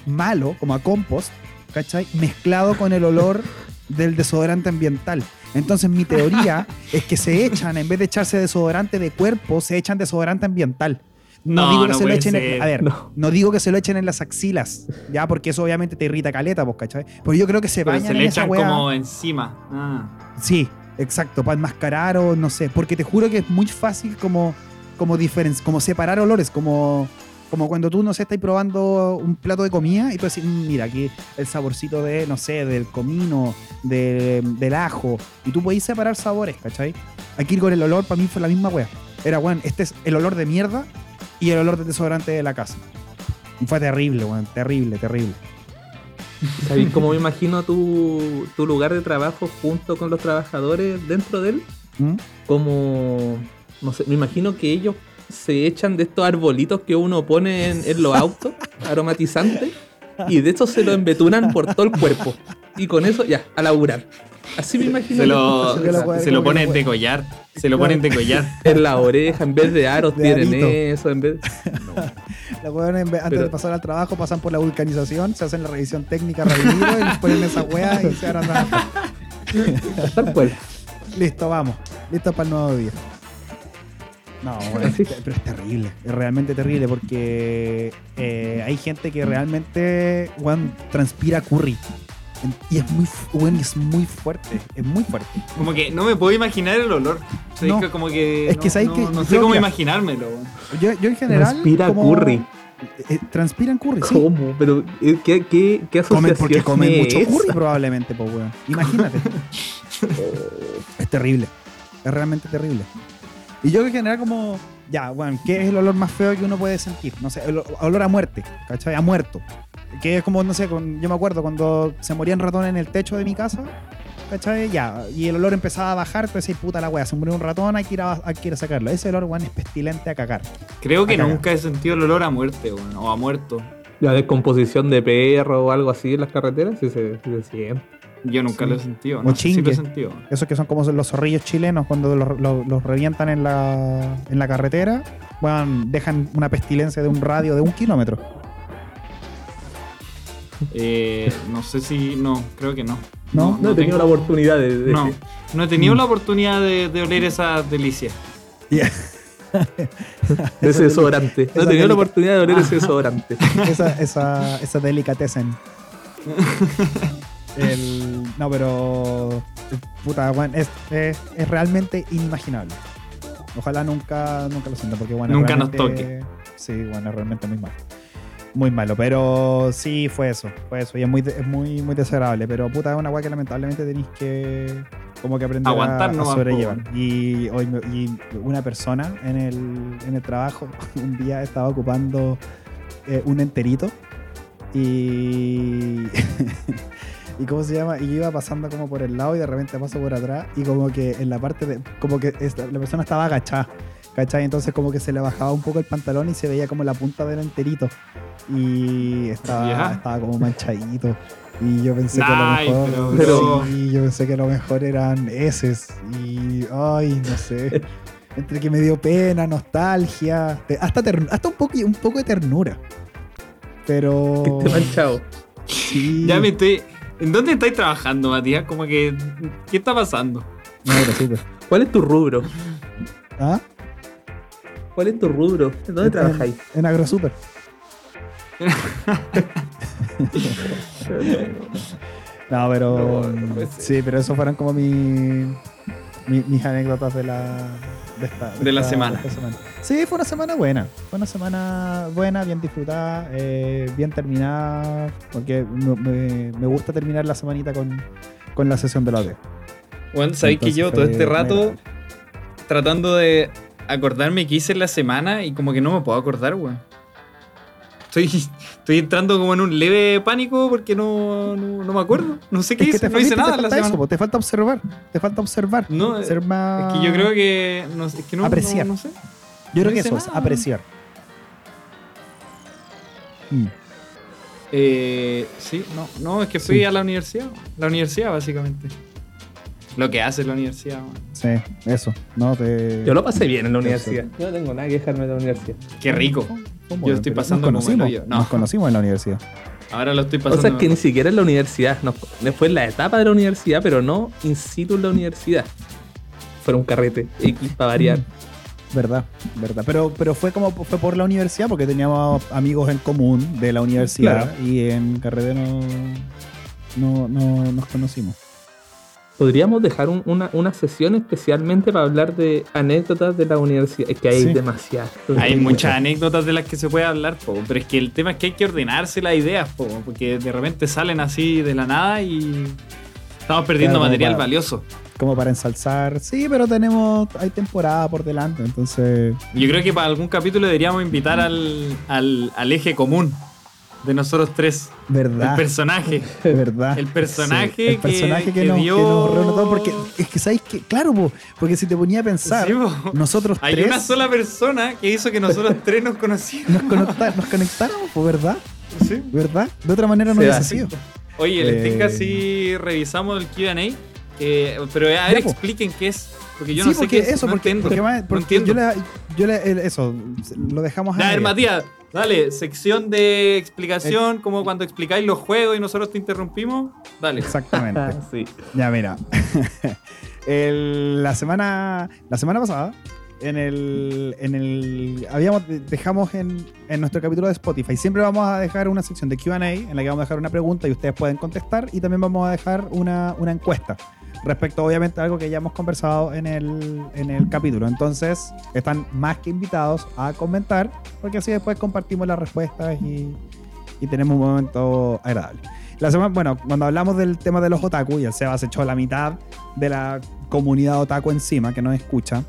malo, como a compost, ¿cachai? Mezclado con el olor del desodorante ambiental. Entonces mi teoría es que se echan, en vez de echarse desodorante de cuerpo, se echan desodorante ambiental. No, No, digo que no se lo echen en, ser. a ver, No. no. digo que se lo echen en las axilas, ya, porque eso obviamente te irrita caleta, pues, ¿cachai? Pero yo creo que se Pero bañan se en le esa echan como encima. Ah. Sí, exacto, para enmascarar o no sé, porque te juro que es muy fácil como, como, como separar olores, como, como cuando tú, no sé, estás probando un plato de comida y tú decís, "Mm, mira, aquí el saborcito de, no sé, del comino, de- del ajo, y tú podés separar sabores, ¿cachai? Aquí con el olor, para mí fue la misma wea. Era, weón, este es el olor de mierda y el olor de desodorante de la casa. Y fue terrible, weón, terrible, terrible. ¿Sabéis cómo me imagino tu, tu lugar de trabajo junto con los trabajadores dentro de él? ¿Mm? Como, no sé, me imagino que ellos se echan de estos arbolitos que uno pone en, en los autos, aromatizantes, y de estos se lo embetunan por todo el cuerpo. Y con eso, ya, a laburar. Así me imagino. Se lo, Se lo se ponen de collar. Se lo ponen de collar. En la oreja, en vez de aros, De tienen arito. eso. En vez... En vez- antes Pero- de pasar al trabajo, pasan por la vulcanización, se hacen la revisión técnica rapidito y les ponen esa weá y se van a trabajar. Tal cual. Listo, vamos. Listo para el nuevo día. No, bueno, es- pero es terrible. Es realmente terrible porque eh, hay gente que realmente, weón, transpira curry. Y es muy, weón, es muy fuerte. Es muy fuerte. Como que no me puedo imaginar el olor. O sea, No. es que como que. Es que no, sabes no- que no sé yo, cómo mira, imaginármelo. weón. Yo, yo en general. Transpira como- curry. eh, transpiran curry, sí. ¿Cómo? Pero, eh, ¿qué, qué, qué Comen asociación porque comen es mucho esa? curry probablemente, pues weón. Imagínate. es terrible. Es realmente terrible. Y yo en general como, ya, bueno, ¿qué es el olor más feo que uno puede sentir? No sé, el olor a muerte, ¿cachai? A muerto. Que es como, no sé, con- yo me acuerdo cuando se morían ratones en el techo de mi casa, ¿cachai? Ya, y el olor empezaba a bajar, tú decís, puta la wea, se murió un ratón, hay que ir a, hay que ir a sacarlo. Ese olor, weón, es pestilente a cagar. Creo que cagar. nunca he sentido el olor a muerte, weón, o a muerto. La descomposición de perro o algo así en las carreteras, sí se, sí se siente. Yo nunca Sí. lo he sentido. O No sé si lo he chingue. sentido. Esos que son como los zorrillos chilenos cuando los, los- los revientan en la, en la carretera, bueno, dejan una pestilencia de un radio de un kilómetro. Eh, no sé si. No, creo que no. ¿No? No, he tenido tengo- la oportunidad de. de- No, no he tenido Mm. la oportunidad de, de oler esa delicia. de ese desodorante. No he tenido la oportunidad de oler ese desodorante. esa, esa, esa delicatessen. El- no, pero. Puta, weón, es, es, es realmente inimaginable. Ojalá nunca, nunca lo sienta, porque bueno. Nunca nos realmente- Sí, bueno, es realmente muy malo. Muy malo, pero sí fue eso, fue eso. Y es muy, es muy, muy desagradable. Pero puta, es una weá que lamentablemente tenéis que como que aprender Aguantar a, a nomás, sobrellevar. Y, hoy y una persona en el, en el trabajo un día estaba ocupando eh, un enterito y y cómo se llama y yo iba pasando como por el lado y de repente paso por atrás y como que en la parte de como que esta- la persona estaba agachada ¿cachai? entonces como que se le bajaba un poco el pantalón y se veía como la punta del enterito y estaba, estaba como manchadito y yo pensé que lo pero- mejor pero- sí, yo pensé que lo mejor eran heces y ay no sé entre que me dio pena nostalgia hasta ter- hasta un poco un poco de ternura pero Que esté manchado. sí Ya me estoy. ¿En dónde estáis trabajando, Matías? Como que. ¿Qué está pasando? No, súper. ¿Cuál es tu rubro? ¿Ah? ¿Cuál es tu rubro? ¿En dónde En- trabajáis? En AgroSuper. No, pero. No, sí, pero eso fueron como mi, mi- mis anécdotas de la. De, esta, De la esta- semana. esta Sí, fue una semana buena. Fue una semana buena, bien disfrutada, eh, bien terminada. Porque me, me- gusta terminar la semanita con, con la sesión de la OT. Bueno, sabéis que yo todo este rato tratando de acordarme qué hice en la semana y como que no me puedo acordar, weón. Estoy, estoy entrando como en un leve pánico porque no, no, no me acuerdo. No sé qué Es que hice. te, no hice nada te en la falta eso, te falta observar. Te falta observar. No, eh, ser más. Es que yo creo que. No, sé, es que no, Apreciar. No, no sé. Yo creo que eso es apreciar. Mm. Eh, sí, no, no, es que fui Sí. a la universidad. La universidad, básicamente. Lo que hace la universidad. man. Sí, eso. No te. Yo lo pasé bien en la universidad. Yo no tengo nada que dejarme de la universidad. Qué rico. ¿Cómo? yo estoy pasando nos como el conocimos. No. Nos conocimos en la universidad. Ahora lo estoy O pasando. sea, que ni siquiera en la universidad. No, fue en la etapa de la universidad, pero no in situ en la universidad. Fue un carrete X para variar. Verdad, verdad. Pero, pero fue como fue por la universidad porque teníamos amigos en común de la universidad y en carrera no, no, no nos conocimos. Podríamos dejar un- una, una sesión especialmente para hablar de anécdotas de la universidad. Es que hay Sí. demasiadas. Hay Hay muchas muchas. anécdotas de las que se puede hablar, po, pero es que el tema es que hay que ordenarse las ideas, po, porque de repente salen así de la nada y estamos perdiendo Claro, material para- valioso. Como para ensalzar. Sí, pero tenemos. Hay temporada por delante, entonces. Yo creo que para algún capítulo deberíamos invitar al, al, al eje común de nosotros tres, Verdad. el personaje. verdad. el personaje Sí, el que- personaje que, que nos, que dio- nos reunió todo, porque es que sabéis que, claro, po, porque si te ponía a pensar, Sí, nosotros Hay tres una sola persona que hizo que nosotros tres nos conociéramos. nos, conecta- nos conectáramos, po, ¿verdad? Sí. ¿Verdad? De otra manera no Se hubiese sido. Oye, les Eh. tinca si revisamos el QA. Eh, pero a ver, expliquen qué es. Porque yo sí, no sé porque qué es. eso, no porque, entiendo. porque, más- No porque entiendo. yo le, yo le- el- eso, lo dejamos Ya, a ver. Matías, dale, sección de explicación, como cuando explicáis los juegos y nosotros te interrumpimos. Dale. Exactamente. Ah, sí. Ya, mira. El- la semana. La semana pasada. En el. En el. Habíamos. Dejamos en, en nuestro capítulo de Spotify. Siempre vamos a dejar una sección de QA en la que vamos a dejar una pregunta y ustedes pueden contestar. Y también vamos a dejar una, una encuesta. Respecto, obviamente, a algo que ya hemos conversado en el, en el capítulo. Entonces, están más que invitados a comentar. Porque así después compartimos las respuestas y, y tenemos un momento agradable. La semana, bueno, cuando hablamos del tema de los otaku, y el Seba se echó la mitad de la comunidad otaku encima, que nos escucha.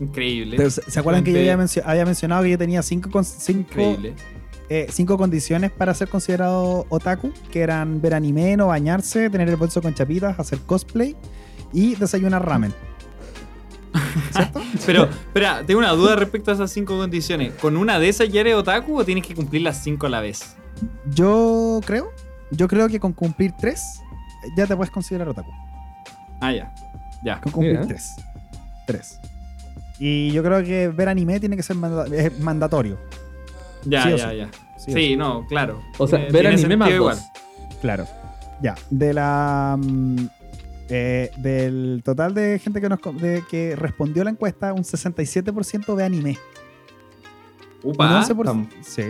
Increíble. ¿Se acuerdan que yo había, mencio- había mencionado que yo tenía cinco, cinco, Increíble. Eh, cinco condiciones para ser considerado otaku? Que eran ver anime, no bañarse, tener el bolso con chapitas, hacer cosplay y desayunar ramen. ¿Cierto? Pero, espera, tengo una duda respecto a esas cinco condiciones. ¿Con una de esas ya eres otaku o tienes que cumplir las cinco a la vez? Yo creo, yo creo que con cumplir tres ya te puedes considerar otaku. Ah, ya. Ya. Con cumplir Mira. tres. Tres. Y yo creo que ver anime tiene que ser manda- es mandatorio. Ya, Sí ya, sí. ya. Sí, Sí, o sí. no, claro. O sea, Tiene- ver tiene anime más igual. Claro. Ya. De la. mm, eh, del total de gente que nos de- que respondió a la encuesta, un 67% ve anime. Un Upa. 11%, tam- sí,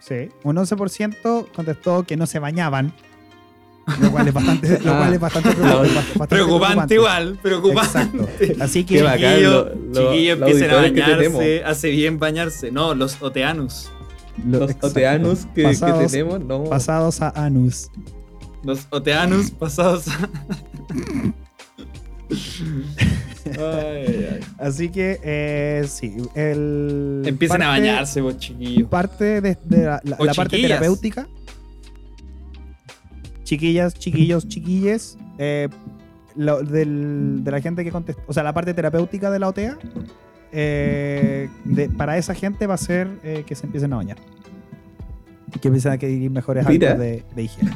sí. Un 11% contestó que no se bañaban. Lo cual es bastante, lo Ah. cual es bastante, preocup- bastante Preocupante igual, preocupante. Exacto. Así que bacán. Chiquillo, lo- lo- chiquillo, empiecen a bañarse. Hace bien bañarse. No, los oteanus. Lo- Los exacto. oteanos que, tenemos, no. pasados a anus. Los oteanus pasados a. Ay, ay, ay. Así que eh, sí, el Empiecen a bañarse, vos chiquillos. parte de, de la, la- O la parte terapéutica. Chiquillas, chiquillos, chiquilles. eh, lo- del- de la gente que contestó. O sea, la parte terapéutica de la OTEA. Eh, de- para esa gente va a ser eh, que se empiecen a bañar. Y que empiecen a adquirir mejores Mira. hábitos de, de higiene.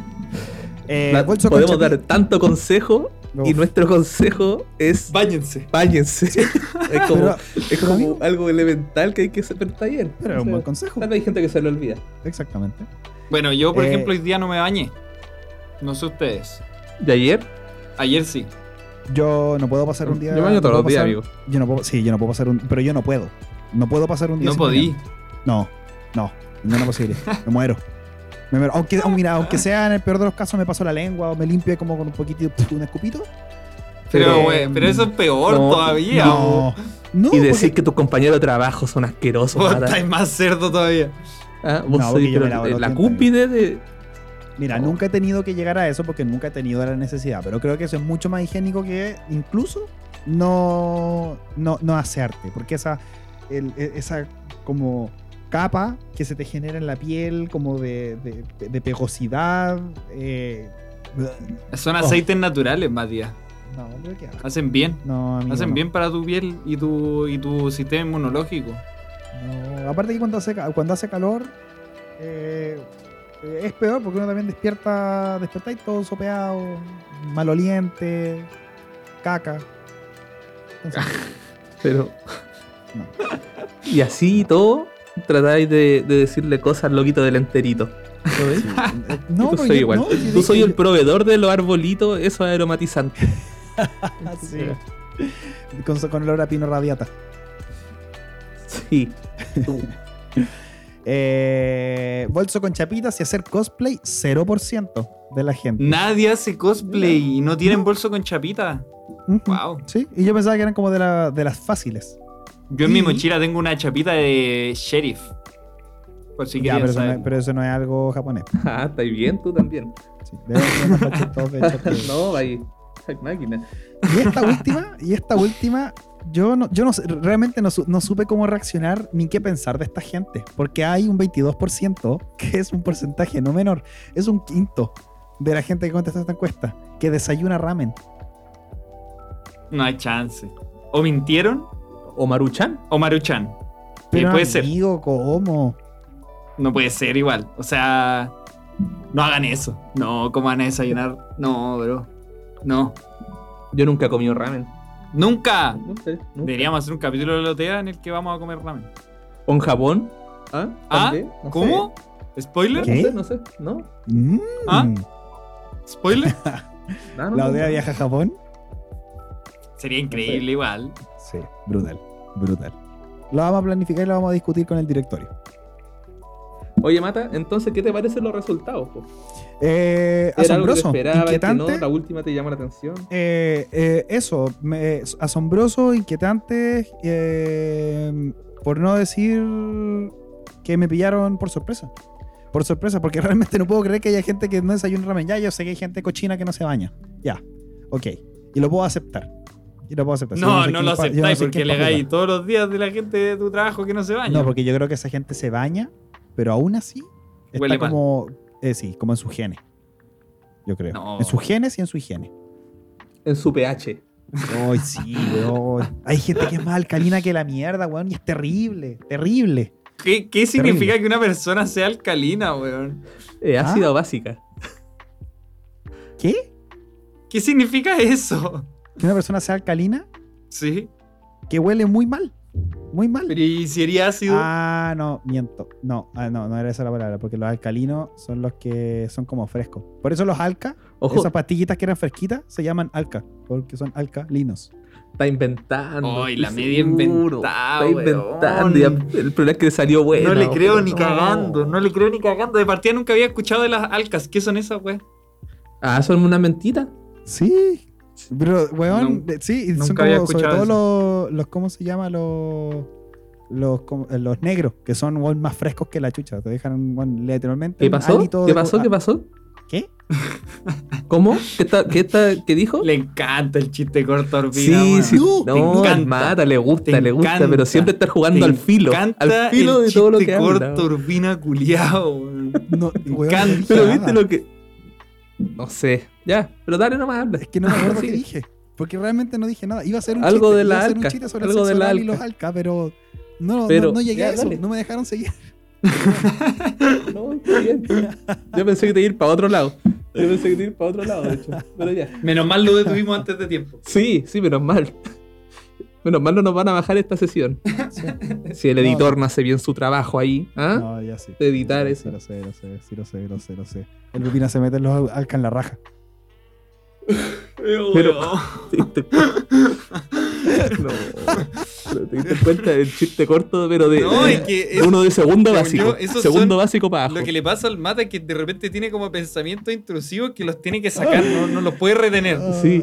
Eh, La- bolso con podemos dar tanto consejo y nuestro consejo es Báñense. báñense. es como, Pero- es pero, como amigo- algo elemental que hay que saber ayer. Pero es un buen consejo. Tal vez hay gente que se lo olvida. Exactamente. Bueno, yo, por Eh, ejemplo, hoy día no me bañé. No sé ustedes. ¿De ayer? Ayer sí. Yo no puedo pasar un día. Yo baño todos los días, amigo. Yo no puedo, sí, yo no puedo pasar un. Pero yo no puedo. No puedo pasar un día. No sin podí. No, no, no es posible. Me muero. Me muero. Aunque, aun- mira, aunque sea en el peor de los casos, me paso la lengua o me limpie como con un poquito, un escupito. Pero, Pero- güey, pero eso es peor No, todavía. No, no. y decir porque- que tus compañeros de trabajo son asquerosos. Estáis más cerdo todavía. Ah, vos No, sois porque yo pero me lavo la dientes, cúspide de. Mira, nunca he tenido que llegar a eso porque nunca he tenido la necesidad. Pero creo que eso es mucho más higiénico que incluso no, no, no asearte. Porque esa, el- e- esa como capa que se te genera en la piel, como de, de, de pegosidad. eh, Son Oh. aceites naturales, Matías. no, qué asco. Hacen bien. No, amigo, Hacen no. bien para tu piel y tu, y tu sistema inmunológico. No, aparte que cuando hace, cuando hace calor eh, eh, es peor porque uno también despierta, despierta y todo sopeado, maloliente, caca. Entonces, Pero. No. Y así y todo, tratáis de, de decirle cosas al loquito del enterito. Eh, no, Tú soy yo- igual. no, yo Tú soy el proveedor de los arbolitos, esos aromatizantes. Sí. Con, con olor a pino radiata. Sí. Eh, bolso con chapitas y hacer cosplay, 0% de la gente. Nadie hace cosplay y no tienen bolso con chapita. Wow. Sí, y yo pensaba que eran como de, la- de las fáciles. Yo en mi mochila tengo una chapita de sheriff. Por si Ya, pero, eso no pero eso no es algo japonés. Ah, ¿estáis bien? Tú también. Sí, de hecho, No, ahí. Ay, máquina. Y esta última, y esta última, yo no, yo no sé- realmente no, no supe cómo reaccionar ni qué pensar de esta gente. Porque hay un 22%, que es un porcentaje no menor, es un quinto de la gente que contesta esta encuesta, que desayuna ramen. No hay chance. O mintieron ¿O Maruchan? o Maruchan. Pero puede ser. amigo, ¿cómo? No puede ser igual. O sea, no hagan eso. No, ¿cómo van a desayunar? No, bro. No. Yo nunca he comido ramen. ¡Nunca! No sé. nunca. Deberíamos hacer un capítulo de lotea en el que vamos a comer ramen. ¿O en Japón? ¿Ah? ¿Ah? ¿Cómo? ¿Spoiler? ¿Qué? No sé, no sé. ¿No? Mm. ¿Ah? ¿Spoiler? No, no, ¿La odea no. viaja a Japón? Sería increíble igual. Sí, brutal, brutal. Lo vamos a planificar y lo vamos a discutir con el directorio. Oye, Mata, entonces, ¿qué te parecen los resultados? po? Eh, ¿Era algo que asombroso, que inquietante. no? ¿La última te llama la atención? Eh, eh, eso, me- asombroso, inquietante, eh, por no decir que me pillaron por sorpresa. Por sorpresa, porque realmente no puedo creer que haya gente que no desayuna ramen. Ya, yo sé que hay gente cochina que no se baña. Ya, ok. Y lo puedo aceptar. Y lo puedo aceptar. Yo No, sé no quién lo yo no aceptáis sé porque le hagáis todos los días de la gente de tu trabajo que no se baña. No, porque yo creo que esa gente se baña, pero aún así está Huele como, eh, sí, como en su genes. Yo creo. No. En sus genes y en su higiene. En su pH. Ay, sí, weón. Hay gente que es más alcalina que la mierda, weón, y es terrible, terrible. ¿Qué, qué significa Terrible. que una persona sea alcalina, weón? Eh, ¿Ah? ácida o básica. ¿Qué? ¿Qué significa eso? Que una persona sea alcalina Sí. que huele muy mal. Muy mal. Pero ¿y si sería ácido? Ah, no, miento. No, ah, no, no era esa la palabra, porque los alcalinos son los que son como frescos. Por eso los alca, Ojo, esas pastillitas que eran fresquitas, se llaman alca, porque son alcalinos. está inventando. Ay, la media inventada, Está inventando. el problema es que salió bueno. no le creo pero ni no. cagando, no le creo ni cagando. De partida nunca había escuchado de las alcas. ¿Qué son esas, weón? Ah, son una mentira. Sí. Pero, weón, eh, sí, y son como, sobre todo los, los, ¿cómo se llama? Los, los, eh, los negros, que son weón, más frescos que la chucha. Te dejan, weón, literalmente. ¿Qué un pasó? ¿Qué pasó? ah, ¿Qué pasó? ¿Qué? ¿Cómo? ¿Qué, está, qué, está, ¿Qué dijo? Le encanta el chiste corto, Orbina, Sí, sí. No, No, encanta. mata, le gusta, le gusta, encanta. pero siempre estar jugando al filo. Al filo de todo lo chiste que corto. Urbina culiao, weón. No, weón, encanta. no Pero viste lo que. No sé. Ya, pero dale nomás, habla. Es que no me acuerdo qué dije. Porque realmente no dije nada. Iba a ser un Algo chiste, de iba la un alca, chiste sobre algo el de sexo la oral y los alca. pero no, Pero- no, no llegué ya, a eso. dale. No me dejaron seguir. No, está bien. Yo pensé que te iba a ir para otro lado. Yo pensé que te iba a ir para otro lado, de hecho. Pero ya. Menos mal lo detuvimos antes de tiempo. Sí, sí, menos mal. Menos mal no nos van a bajar esta sesión. Si el editor no hace bien su trabajo ahí, ¿ah? No, ya sí. De editar sí, eso. Sí, lo sé, lo sé, sí, lo sé, lo sé, lo sé. El Rupina se mete en los alca en la raja. Pero- ¿Te diste No. Pero te diste cuenta del chiste corto, pero de, No, es que es- uno de segundo básico. yo, segundo básico para abajo. Lo que le pasa al mata es que de repente tiene como pensamientos intrusivos que los tiene que sacar, no, no los puede retener. Sí.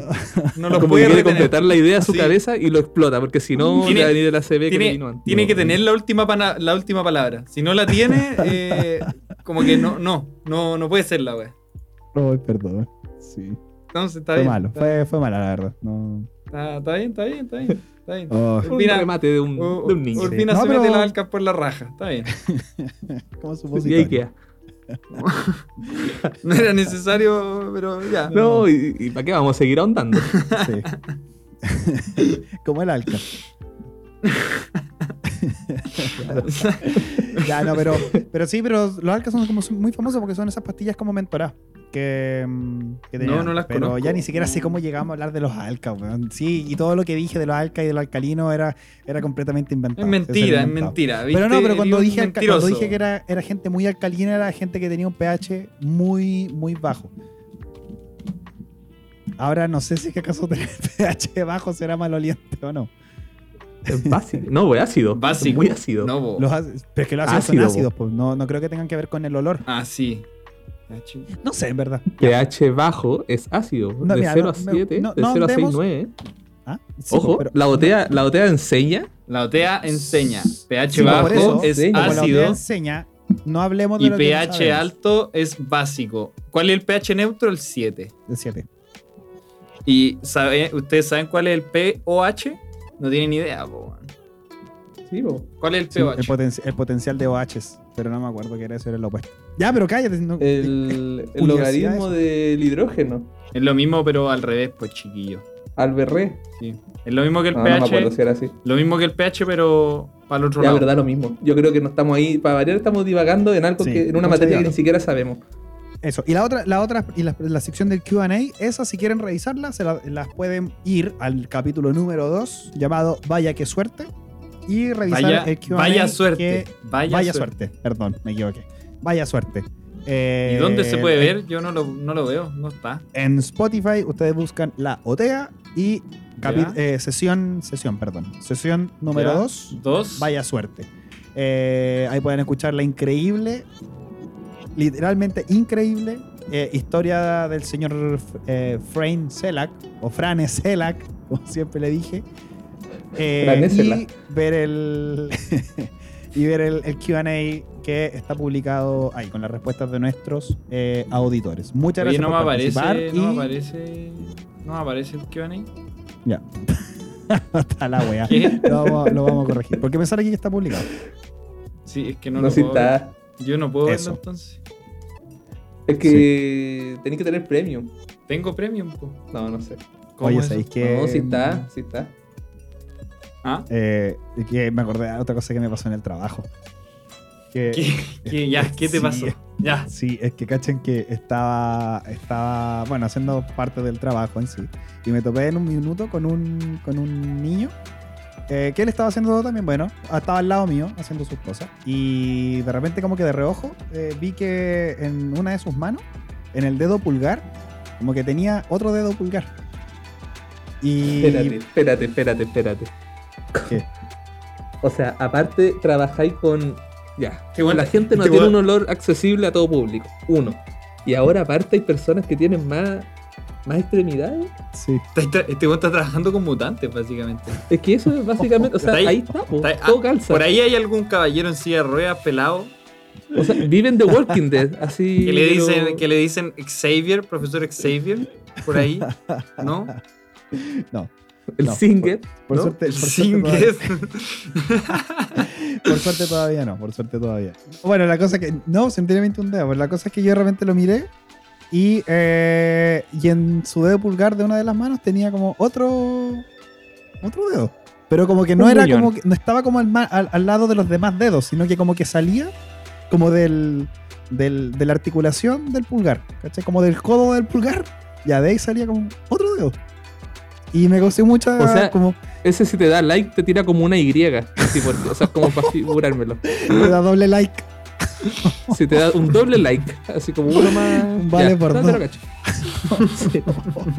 No los Como que puede quiere retener. completar la idea a su Sí. cabeza y lo explota, porque si no, Tiene- le va a venir el ACB que le Tiene, vino antes. tiene que tener la última, pana- la última palabra. Si no la tiene, eh, como que no, no, no, no puede ser la wea. Ay, perdón. Sí. Entonces está Fue bien. malo. Está Fue, fue mala, la verdad. No, Está, está bien, está bien, está bien. Está bien. Oh, Un remate de un, de un niño. Urbina No, se pero- mete las alcas por la raja. Está bien. como Y supositorio. ahí queda. No era necesario, pero ya. No, y, y ¿para qué vamos a seguir ahondando? Sí. como el alca. Ya, no, pero, pero sí, pero los alcas son como muy famosos porque son esas pastillas como mentoradas. Que, mm, que tenían. no las Pero conozco. ya ni siquiera sé No. cómo llegamos a hablar de los alcas, weón. Sí, y todo lo que dije de los alcas y de los alcalinos era, era completamente inventado. Es mentira, es mentira. Pero no, pero cuando dije, alca- cuando dije que era, era gente muy alcalina, era gente que tenía un pH muy, muy bajo. Ahora no sé si es que acaso tener pH bajo será maloliente o no. Es básico. No, pues ácido. Básico. Muy ácido. No. Los ácidos- pero es que los ácidos Ácido, son ácidos, pues no, no creo que tengan que ver con el olor. Ah, sí. No sé, en verdad. pH bajo es ácido. No, de mira, 0 no, a me- 7, no- de no 0 a 6, andemos- 9. ¿Ah? Sí, Ojo, pero- la botella, la botella enseña. La OTEA enseña. pH Sí, bajo eso, es como la ácido enseña, no hablemos de y lo que pH alto es básico. ¿Cuál es el pH neutro? El 7. El 7. ¿Y sabe- ustedes saben cuál es el pOH? No tienen idea, po, weón. Sí, po. ¿Cuál es el Sí, pOH? el, poten- el potencial de OHs, pero no me acuerdo que era eso, era lo opuesto. Ya, pero cállate. no- El, logaritmo del hidrógeno. Es lo mismo, pero al revés, pues chiquillo. Alberré. Sí. Es lo mismo que el No, no me pH. acuerdo si era así. Lo mismo que el pH, pero para el otro Ya, lado. verdad, lo mismo. Yo creo que no estamos ahí. Para variar, estamos divagando en algo Sí, que, en una materia que ni siquiera sabemos. Eso. Y la otra, la otra, y la, la sección del QA, esa, si quieren revisarla, se la- las pueden ir al capítulo número 2, llamado Vaya que suerte. Y revisar Vaya, el QA. vaya suerte. que- Vaya, vaya suerte. suerte. Perdón, me equivoqué. Vaya suerte. Eh, ¿Y dónde se puede ver? Yo no lo, no lo veo, no está. En Spotify ustedes buscan la OTEA y eh, sesión, sesión, perdón. Sesión número Ya. 2, Dos. Vaya suerte. Eh, ahí pueden escuchar la increíble, literalmente increíble eh, historia del señor eh, Frane Selak, o Frane Selak, como siempre le dije. Eh, y ver el y ver el, el QA que está publicado ahí con las respuestas de nuestros eh, auditores. Muchas Oye, gracias no me por aparece, participar no me y- aparece. No me aparece el Q&A. Ya. está la wea. Lo vamos, lo vamos a corregir. Porque me sale aquí que está publicado. Sí, es que no, No, lo si puedo ver. está. Yo no puedo Eso. verlo entonces. Es que tenéis que tener premium. Tengo premium, po. No, no sé. ¿Cómo Oye, ¿sabéis que.? No, sí está, sí está. ¿Ah? Eh, que me acordé de otra cosa que me pasó en el trabajo. Que, ¿Qué, qué- ya, ¿qué te Sí. pasó? Ya. Sí, es que cachen que estaba, estaba, bueno, haciendo parte del trabajo en sí. Y me topé en un minuto con un, con un niño eh, que él estaba haciendo también, bueno, estaba al lado mío haciendo sus cosas. Y de repente como que de reojo eh, vi que en una de sus manos, en el dedo pulgar, como que tenía otro dedo pulgar. Y... Espérate, espérate, espérate, espérate. ¿Qué? O sea, aparte trabajáis con. Ya. Qué bueno, la gente no qué tiene bueno. un olor accesible a todo público. Uno. Y ahora aparte hay personas que tienen más, más extremidades. Sí. Está- está- Este weón está trabajando con mutantes, básicamente. Es que eso es básicamente. O sea, Está ahí- ahí está, po, Está- todo ah, calza. Por ahí hay algún caballero en silla de ruedas pelado O sea, viven de Walking Dead. Así. que le pero- dicen, que le dicen Xavier, profesor Xavier, por ahí, ¿no? No. El no, Singer. Por ¿no? suerte, por suerte todavía-. Por suerte todavía no, por suerte todavía. Bueno, la cosa que. No, simplemente un dedo. Pues la cosa es que yo de repente lo miré y, eh, y en su dedo pulgar de una de las manos tenía como otro. Otro dedo. Pero como que no Un era muñón. como. que- no estaba como al, al- al lado de los demás dedos, sino que como que salía como del. del de la articulación del pulgar. ¿Cachai? Como del codo del pulgar. Ya de ahí salía como otro dedo. Y me causó mucha. O sea, como. Ese si te da like te tira como una Y. Así porque, o sea, como para figurármelo. Me da doble like. Si te da un doble like, así como uno más. Vale por te dos. lo cacho. Sí.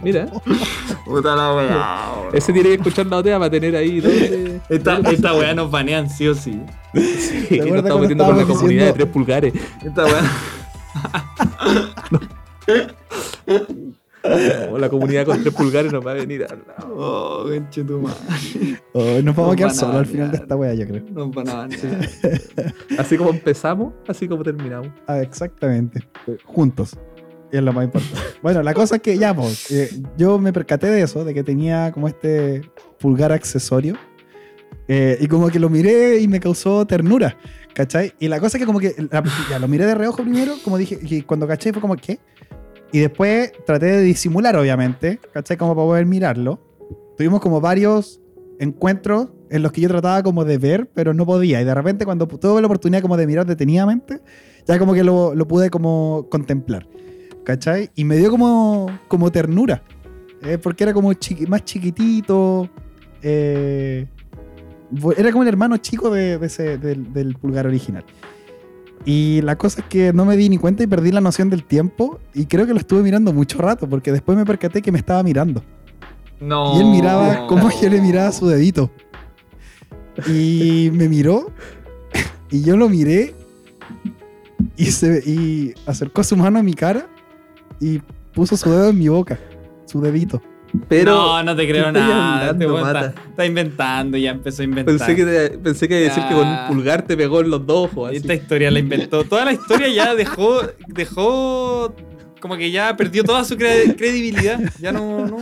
Mira, Puta la weá. ese tiene que escuchar la OTEA para tener ahí doble. Esta, esta weá nos banean sí o sí. Sí, ¿Te nos estamos metiendo con la comunidad de tres pulgares. Esta weá. O la comunidad con tres pulgares nos va a venir a hablar. Oh, conche tu madre. Oh, nos vamos a Nos quedar a solos al final de esta wea, yo creo. Nos van a banear. Así como empezamos, así como terminamos. Ah, exactamente. Juntos. Y es lo más importante. Bueno, la cosa es que ya, pues, eh, yo me percaté de eso, de que tenía como este pulgar accesorio. eh, y como que lo miré y me causó ternura, ¿cachai? Y la cosa es que como que la- ya lo miré de reojo primero, como dije, y cuando caché fue como, ¿qué? Y después traté de disimular, obviamente, ¿cachai? Como para poder mirarlo. Tuvimos como varios encuentros en los que yo trataba como de ver, pero no podía. Y de repente cuando tuve la oportunidad como de mirar detenidamente, ya como que lo, lo pude como contemplar. ¿Cachai? Y me dio como, como ternura. eh, porque era como chiqui- más chiquitito. eh, era como el hermano chico de, de ese- del, del pulgar original. Y la cosa es que no me di ni cuenta y perdí la noción del tiempo. Y creo que lo estuve mirando mucho rato, porque después me percaté que me estaba mirando. No. Y él miraba como yo le miraba su dedito. Y me miró. Y yo lo miré. Y, se, y acercó su mano a mi cara. Y puso su dedo en mi boca. Su dedito. Pero no, no te creo ¿qué estáis nada. hablando, Este está, Mata? está inventando, ya empezó a inventar. pensé que, te- pensé que iba a decir que con un pulgar te pegó en los dos ojos. así. Esta historia la inventó. Toda la historia ya dejó, dejó como que ya perdió toda su cre- credibilidad. Ya no, no,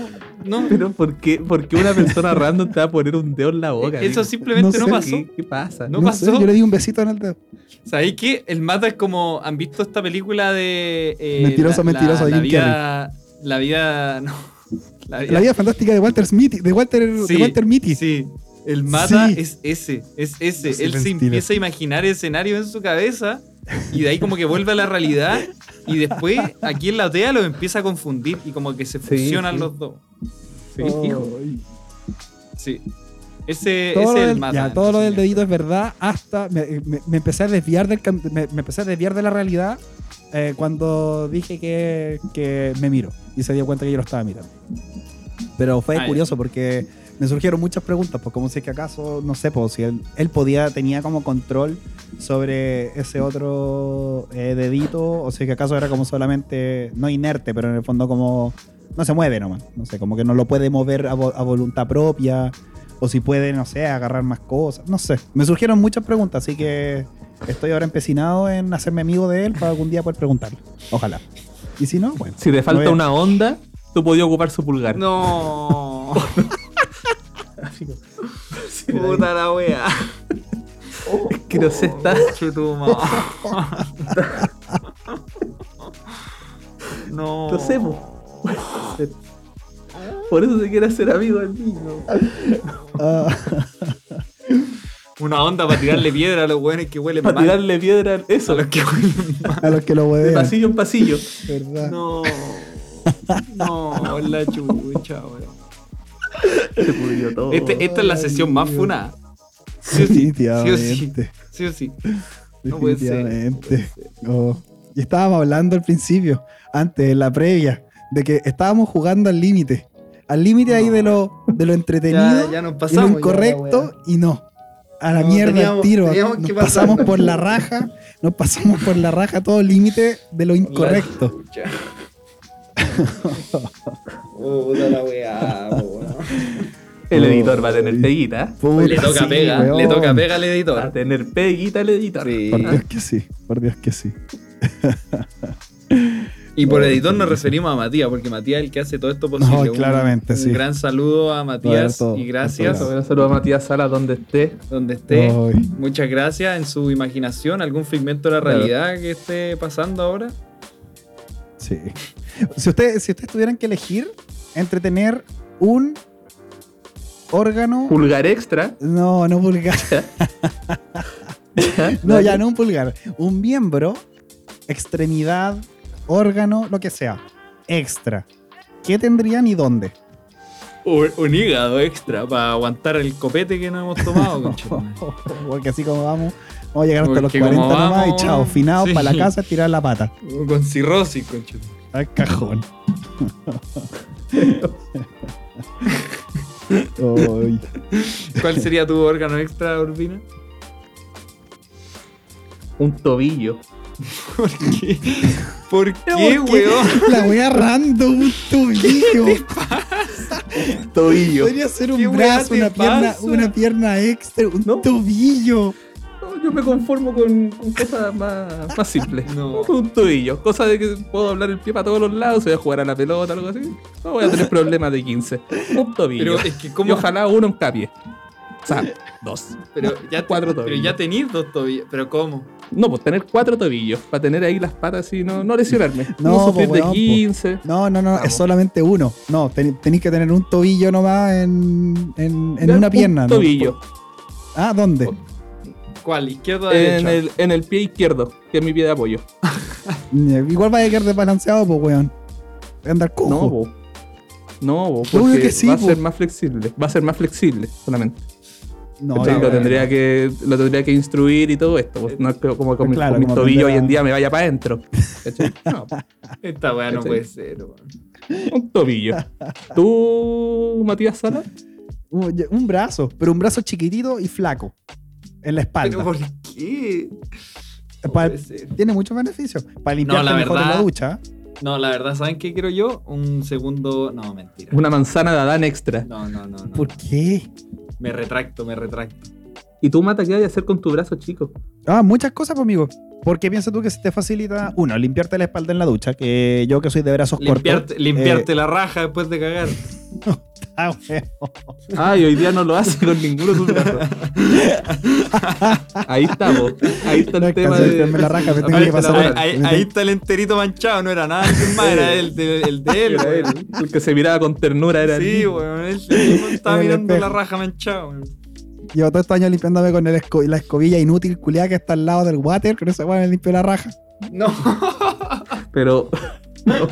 no. Pero ¿por qué, por qué una persona random te va a poner un dedo en la boca? Eso amigo? simplemente No no, sé. pasó. ¿Qué, qué pasa? No No pasó. sé, yo le di un besito en el dedo. ¿Sabéis qué? El mata es como. ¿Han visto esta película de. eh, Mentiroso, mentiroso, la, Jim vida, La vida. No. La vida. La vida fantástica de Walter Smith. De Walter, Sí, de Walter Mitty. Sí. El mata Sí. es ese, es ese. Él se estilo. empieza a imaginar escenarios en su cabeza y de ahí como que vuelve a la realidad y después aquí en la OTEA lo empieza a confundir y como que se fusionan sí. los dos. Sí, Oh, hijo. Sí. Ese, todo, ese es el del, mata. ya, todo lo del dedito es verdad hasta me, me- me empecé a desviar del me, me empecé a desviar de la realidad eh, cuando dije que, que me miro y se dio cuenta que yo lo estaba mirando pero fue Ah, curioso porque me surgieron muchas preguntas pues como si es que acaso no sé pues si él, él podía tenía como control sobre ese otro eh, dedito o si es que acaso era como solamente no inerte pero en el fondo como no se mueve nomás no sé como que no lo puede mover a, vo- a voluntad propia o si puede, no sé, agarrar más cosas. No sé. Me surgieron muchas preguntas, así que estoy ahora empecinado en hacerme amigo de él para algún día poder preguntarle. Ojalá. Y si no, bueno. Si te falta una onda, tú podías ocupar su pulgar. No. Puta la wea. Es que no sé, está. Chutuma. No. No sé, po. Por eso se quiere hacer amigo del niño. Ah, Una onda para tirarle piedra a los weones que huelen Para mal. tirarle piedra, eso. A los que huelen mal. a los que lo De huevean. pasillo en pasillo. ¿verdad? No. No, la chucha, weón. Se pudrió todo. Este- esta es la sesión más funada. Sí o sí. Sí o sí. Sí o sí. No puede ser. Definitivamente. Oh. Y estábamos hablando al principio, antes, en la previa, de que estábamos jugando al límite. Al límite ahí de lo, de lo entretenido Ya, ya nos y pasamos. lo ya, incorrecto y no. A la No, mierda teníamos- al tiro. teníamos Nos que pasar. pasamos por la raja. Nos pasamos por la raja todo límite de lo incorrecto. chucha. Puta la weá, weón. El editor va a tener peguita. Puta, Le toca sí, pega, weón. le toca pega al Va a editor. tener peguita el editor. Sí. Por Dios que sí. Por Dios que sí. Y por editor nos referimos a Matías, porque Matías es el que hace todo esto posible. No, Un- claramente, un sí. gran saludo a Matías todo, y gracias. Un saludo a Matías Sala donde esté. donde esté. Ay. Muchas gracias en su imaginación, algún fragmento de la Claro. realidad que esté pasando ahora. Sí. Si ustedes si ustedes tuvieran que elegir entre tener un órgano. Pulgar extra. No, no pulgar. No, ya no un pulgar. Un miembro, extremidad, órgano, lo que sea. Extra. ¿Qué tendrían y dónde? Un, un hígado extra para aguantar el copete que no hemos tomado. Porque así como vamos, vamos a llegar hasta los Porque 40 como nomás vamos, y chao. Finados sí. para la casa, tirar la pata. Con cirrosis, conchetumare. Al cajón. ¿Cuál sería tu órgano extra, Urbina? Un tobillo. ¿Por qué? ¿Por qué, ¿Por qué? weón? La wea random, un tobillo. Tobillo. Podría ser ¿Qué un brazo, te una pierna, pasa? una pierna extra, un No. tobillo. Yo yo me conformo con, con cosas más, más simples. No. Un tobillo. Cosa de que puedo hablar el pie para todos los lados, voy a jugar a la pelota, algo así. No voy a tener problemas de 15. Un tobillo. Pero es que Y como. ojalá uno en capié. O sea, dos. Pero ya, Cuatro pero tobillos. ya tenéis dos tobillos. ¿Pero cómo? No, pues tener cuatro tobillos. Para tener ahí las patas y no, no lesionarme. No, No, sufrir pues, de weón, 15. No, no, no, Vamos. es solamente uno. No, ten- tenéis que tener un tobillo nomás en, en, en una un pierna. ¿no? tobillo. Ah, ¿dónde? ¿Cuál? ¿Izquierda o En el, en el pie izquierdo, que es mi pie de apoyo. Igual vaya a quedar desbalanceado, pues, weón. Voy a andar cojo. No, bo. No, porque que sí, va a ser más flexible. Va a ser más flexible solamente. No, lo, tendría que, lo tendría que instruir y todo esto. pues, No es que como con, mi- Claro, con mi como tobillo aprender hoy en día me vaya para adentro. No, Esta weá no puede ser, un tobillo. ¿Tú, Matías Sala? Un, un brazo, pero un brazo chiquitito y flaco. En la espalda. ¿Pero por qué? No. Tiene muchos beneficios. Para limpiarte la mejor en la ducha. No, la verdad, ¿saben qué quiero yo? Un segundo. No, mentira. Una manzana de Adán extra. No, no, no. no. ¿Por qué? Me retracto, me retracto. ¿Y tú, Mata, qué vas a hacer con tu brazo chico? Ah, muchas cosas, pues, amigo. ¿Por qué piensas tú que se te facilita, uno, limpiarte la espalda en la ducha? Que yo que soy de brazos Limpiarte, cortos. limpiarte eh, la raja después de cagar. ah, weón. Ay, hoy día no lo hace con ninguno de tus brazos. Ahí está, bo. Ahí está No el tema de. limpiarme la raja, me tengo Ahí que está pasar Ahí, ahí- ahí el enterito manchado, no era nada más, era el de, el de él, Era él, weón. el que se miraba con ternura era Sí, él. weón, él estaba mirando la raja manchada, weón. Llevo todos estos años limpiándome con el esco- la escobilla inútil culiada que está al lado del water. Con esa weón me limpio la raja. No. Pero. No.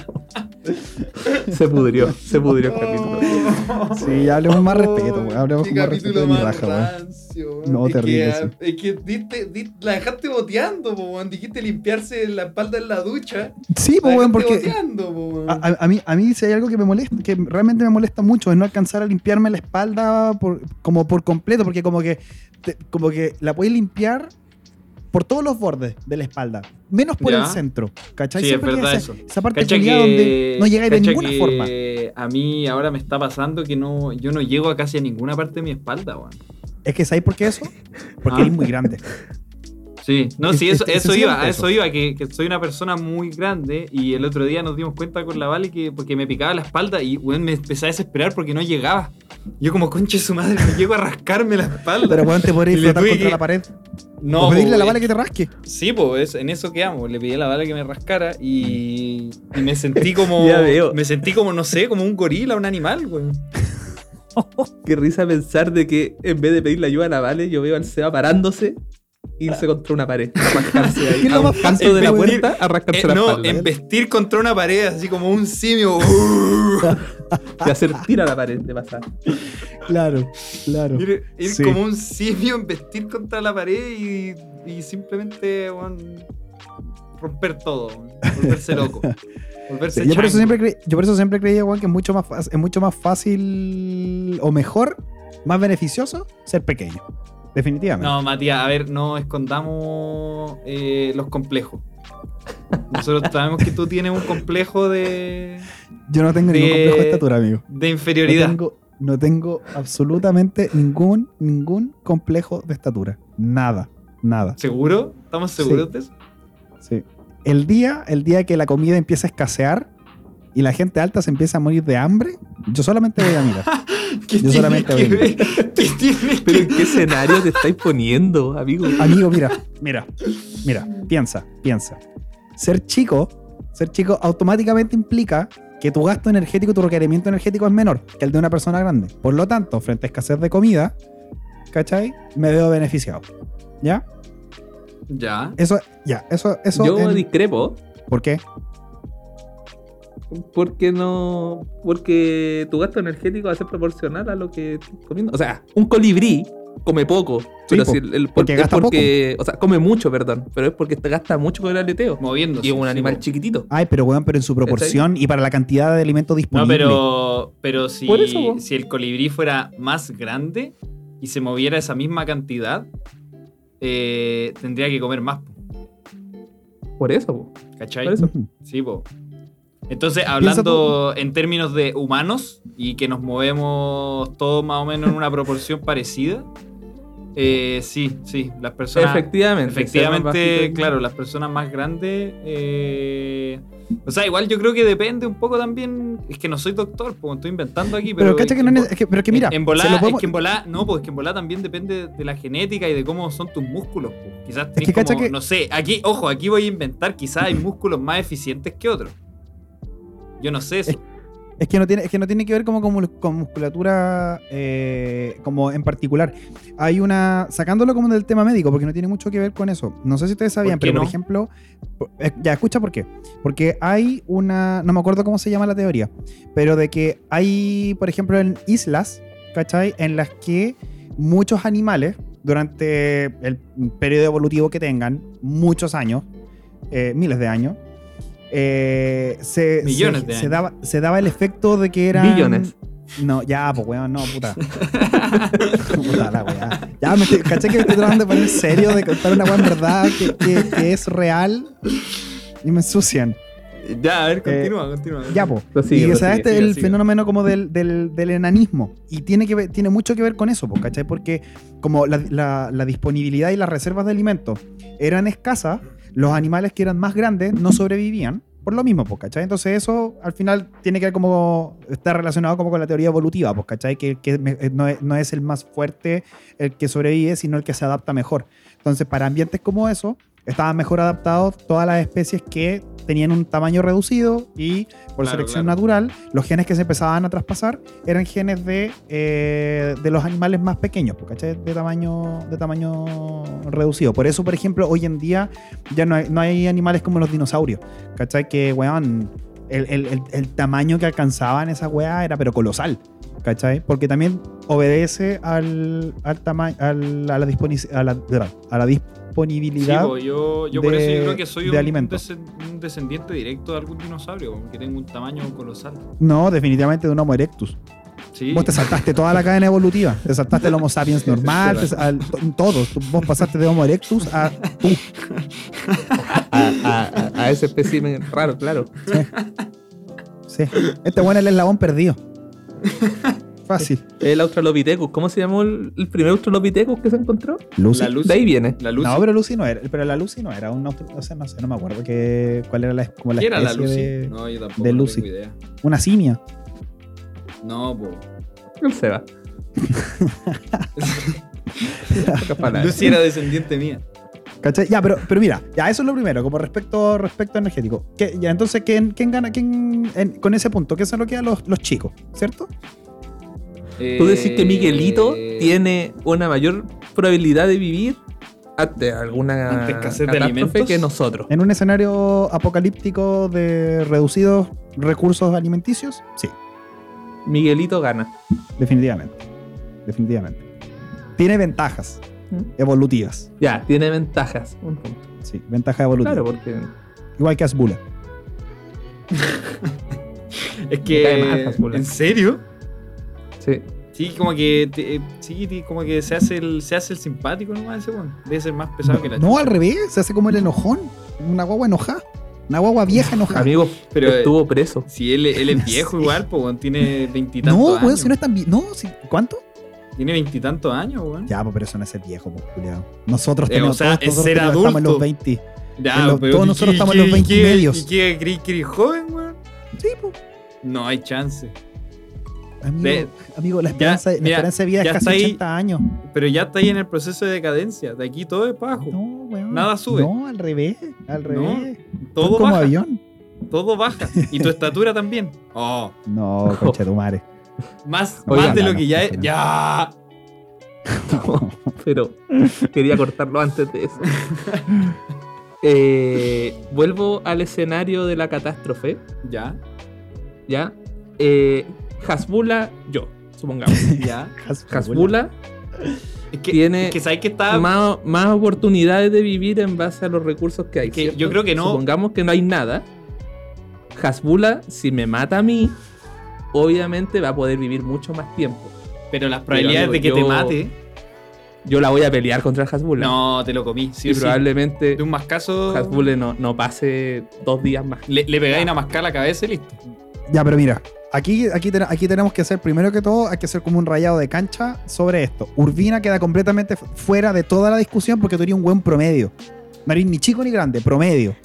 Se pudrió, se pudrió el capítulo. Sí, hablemos más respeto, weón. Hablemos con más respeto de mi raja, weón. No, es terrible, Que. Es que diste- di- la dejaste boteando, weón. Dijiste limpiarse la espalda en la ducha. Sí, pues, weón, porque. boteando, po. A, a- a mí, a mí si hay algo que me molesta, que realmente me molesta mucho, es no alcanzar a limpiarme la espalda por, como por completo, porque como que, te- como que la puedes limpiar por todos los bordes de la espalda, menos por Ya. el centro, ¿cachai? Sí, es Siempre verdad queda eso. esa, esa parte culiada donde no llegáis de ninguna que forma. A mí ahora me está pasando que no, yo no llego a casi a ninguna parte de mi espalda, weón. Es que ¿sabéis por qué eso? Porque Ah. eres muy grande. Sí, no, Es- sí, eso, es- es eso iba, a eso iba, que, que soy una persona muy grande y el otro día nos dimos cuenta con la Vale que porque me picaba la espalda y weón, me empecé a desesperar porque no llegaba. Yo como conche su madre, me llego a rascarme la espalda. Pero weón, te le flotar contra que- la pared. no, o pedirle a la bala que te rasque. Sí, pues en eso quedamos. Le pedí a la bala que me rascara y, y me sentí como. Ya veo. Me sentí como, no sé, como un gorila, un animal, weón. Qué risa pensar de que en vez de pedirle ayuda a la Vale, yo veo al Seba parándose irse contra una pared. A rascarse ahí. ¿Qué es lo a un canto de la puerta Eh, la no, espalda. embestir contra una pared, así como un simio. Y hacer tira a la pared de pasar. Claro, claro. ir ir Sí. como un simio, embestir contra la pared y, y simplemente weón, romper todo. Volverse loco. Volverse yo, por eso siempre yo por eso siempre creía, weón, que es mucho, más es mucho más fácil o mejor, más beneficioso ser pequeño. Definitivamente. No, Matías, a ver, no escondamos eh, los complejos. Nosotros sabemos que tú tienes un complejo de, Yo no tengo ningún complejo de estatura, amigo. de No inferioridad. tengo, no tengo absolutamente ningún, ningún complejo de estatura. Nada, nada. ¿Seguro? ¿Estamos seguros Sí. de eso? Sí. El día, el día que la comida empieza a escasear y la gente alta se empieza a morir de hambre, yo solamente voy a mirar. ¿Qué Yo tiene solamente que voy a ver? ¿Qué tiene Pero que ¿en qué escenario te estáis poniendo, amigo? Amigo, mira, mira, mira, piensa, piensa. Ser chico, ser chico automáticamente implica que tu gasto energético, tu requerimiento energético es menor que el de una persona grande. Por lo tanto, frente a escasez de comida, ¿cachai? Me veo beneficiado. ¿Ya? Ya. Eso, ya, eso, eso. Yo en- discrepo. ¿Por qué? Porque no. Porque tu gasto energético va a ser proporcional a lo que estás comiendo. O sea, un colibrí come poco. pero po, si el, el- porque es gasta porque. O sea, come mucho, perdón. Pero es porque te gasta mucho con el aleteo. Moviéndose. Y es un sí, animal chiquitito. Ay, pero weón, pero en su proporción y para la cantidad de alimento No, disponible. pero, pero si, Por eso, po. si el colibrí fuera más grande y se moviera esa misma cantidad, eh, tendría que comer más, po, Por eso, po. ¿cachai? Por eso. Sí, po. Entonces, hablando en términos de humanos y que nos movemos todos más o menos en una proporción parecida, Eh, sí, sí, las personas... Efectivamente. Efectivamente, claro, las personas más grandes. eh, o sea, igual yo creo que depende un poco también. Es que no soy doctor, pues estoy inventando aquí. Pero, Pero, cacha que no es, es que, pero que mira, en, en volá, podemos- es que en volá, no, pues es que en volá también depende de la genética y de cómo son tus músculos. pues. Quizás tenés que como, que- no sé, aquí, ojo, aquí voy a inventar, quizás hay músculos más eficientes que otros. Yo no sé eso. Es- Es que no tiene, es que no tiene que ver como, con musculatura eh, como en particular. Hay una. Sacándolo como del tema médico, porque no tiene mucho que ver con eso. No sé si ustedes sabían, pero por no? ejemplo. por- eh, Ya, escucha por qué. Porque hay una. No me acuerdo cómo se llama la teoría. Pero de que hay, por ejemplo, en islas, ¿cachai? En las que muchos animales, durante el periodo evolutivo que tengan, muchos años, eh, miles de años, eh, se, Millones se- de se años. daba, se daba el efecto de que eran. Billones. No, ya, pues weón, no, puta. puta la weá. Ya, me estoy, caché que me estoy tratando de poner serio, de contar una weá en verdad que, que- que es real y me ensucian. Ya, a ver, continúa, continúa. Ya, pues. Y que prosigue, sea este sigue, el sigue. fenómeno como del, del, del enanismo. Y tiene, que ver- tiene mucho que ver con eso, pues, ¿cachai? Porque como la, la- la disponibilidad y las reservas de alimentos eran escasas, los animales que eran más grandes no sobrevivían por lo mismo, pues, ¿cachai? Entonces eso al final tiene que ver como, está relacionado como con la teoría evolutiva, pues, ¿cachai? Que, me- no, es, no es el más fuerte el que sobrevive, sino el que se adapta mejor. Entonces para ambientes como eso, estaban mejor adaptados todas las especies que tenían un tamaño reducido y por Claro, selección claro. natural, los genes que se empezaban a traspasar eran genes de, eh, de los animales más pequeños, ¿cachai? De tamaño, de tamaño reducido. Por eso, por ejemplo, hoy en día ya no hay, no hay animales como los dinosaurios, ¿cachai? Que, weón, el, el- el- el tamaño que alcanzaban esa weá era pero colosal, ¿cachai? Porque también obedece al, al tamaño, a la, a la, a la disponibilidad. po, yo, yo por eso de- yo creo que soy de un, alimentos. desen- un descendiente directo de algún dinosaurio, porque tengo un tamaño colosal. no, definitivamente de un Homo erectus. Sí. Vos te saltaste toda la cadena evolutiva. Te saltaste el Homo sapiens normal, te- al- to- todos. Vos pasaste de Homo erectus a tú. A, a- a- a ese espécimen raro, claro. Sí. Este bueno es el eslabón perdido. Fácil. El Australopithecus. ¿Cómo se llamó el, el primer Australopithecus que se encontró? Lucy. La Lucy. De ahí viene. La Lucy. No, pero Lucy no era. Pero la Lucy no era un O sea, no sé, no me acuerdo que, cuál era la, como la ¿Qué era la especie Lucy? de. No, yo tampoco de no Lucy. tengo idea. Una simia. No. El Seba. Pocas palabras. Lucy era descendiente mía. ¿Cachai? Ya, pero, pero mira, ya eso es lo primero, como respecto, respecto energético. ¿Qué- ya, entonces, ¿quién, quién gana? ¿Quién, en- con ese punto, ¿qué se lo queda a los, los chicos? ¿Cierto? Tú decís que Miguelito Eh, tiene una mayor probabilidad de vivir ante alguna Ante escasez de alimentos. que nosotros. En un escenario apocalíptico de reducidos recursos alimenticios, sí, Miguelito gana. definitivamente. Definitivamente. Tiene ventajas ¿Mm? evolutivas. Ya, tiene ventajas. Un punto. Sí, ventajas evolutivas. Claro, porque Igual que Asbula. Es cae mal, que. Hasbula. ¿En serio? Sí. Sí, como que. te- eh, sí, como que se hace el, se hace el simpático nomás ese weón. Debe ser más pesado que la No, al revés, se hace como el enojón. Una guagua enojada. Una guagua vieja enojada. Amigo, Pero, eh, estuvo preso. Si él, él es viejo igual, pues weón, tiene veintitantos no, años. weón, si no es tan vie- No, si- ¿cuánto? Tiene veintitantos años, weón. Ya, pues, pero eso no es viejo, pues, culiao. Nosotros Eh, tenemos o sea, todos, es nosotros ser tenemos- estamos en los adulto. 20. Ya, en los- pero todos ¿y nosotros qué- estamos en los qué- 20 qué- medios. ¿Y qué joven, weón? Sí, pues. No hay chance. Amigo, De- amigo, la esperanza, la mira, esperanza de vida ya es casi está ahí. 80 años. Pero ya está ahí en el proceso de decadencia. De aquí todo es abajo. No, weón. Nada sube. No, al revés. Al No, revés. todo como baja. avión. Todo baja. Y tu estatura también. Oh, No, concha de tu madre. más, Oiga, más de no, lo no, que ya es. no. Ya. pero quería cortarlo antes de eso. Eh, vuelvo al escenario de la catástrofe. Ya. ¿Ya? Eh, Hasbula, yo, supongamos. Ya. Hasbula Es que, Tiene es que sabes que está. más, más oportunidades de vivir en base a los recursos que hay. Yo creo que no. Supongamos que no hay nada. Hasbula, si me mata a mí, obviamente va a poder vivir mucho más tiempo. Pero las probabilidades amigo, de que te mate. Yo la voy a pelear contra Hasbula. No, te lo comí. Sí, y sí. probablemente De un mascazo. Hasbula no, no pase dos días más. Le, le pegáis una mascada a la cabeza y listo. Ya, pero mira, Aquí, aquí, ten- aquí tenemos que hacer, primero que todo, hay que hacer como un rayado de cancha sobre esto. Urbina queda completamente fu- fuera de toda la discusión porque eres un buen promedio. No eres ni chico ni grande, promedio.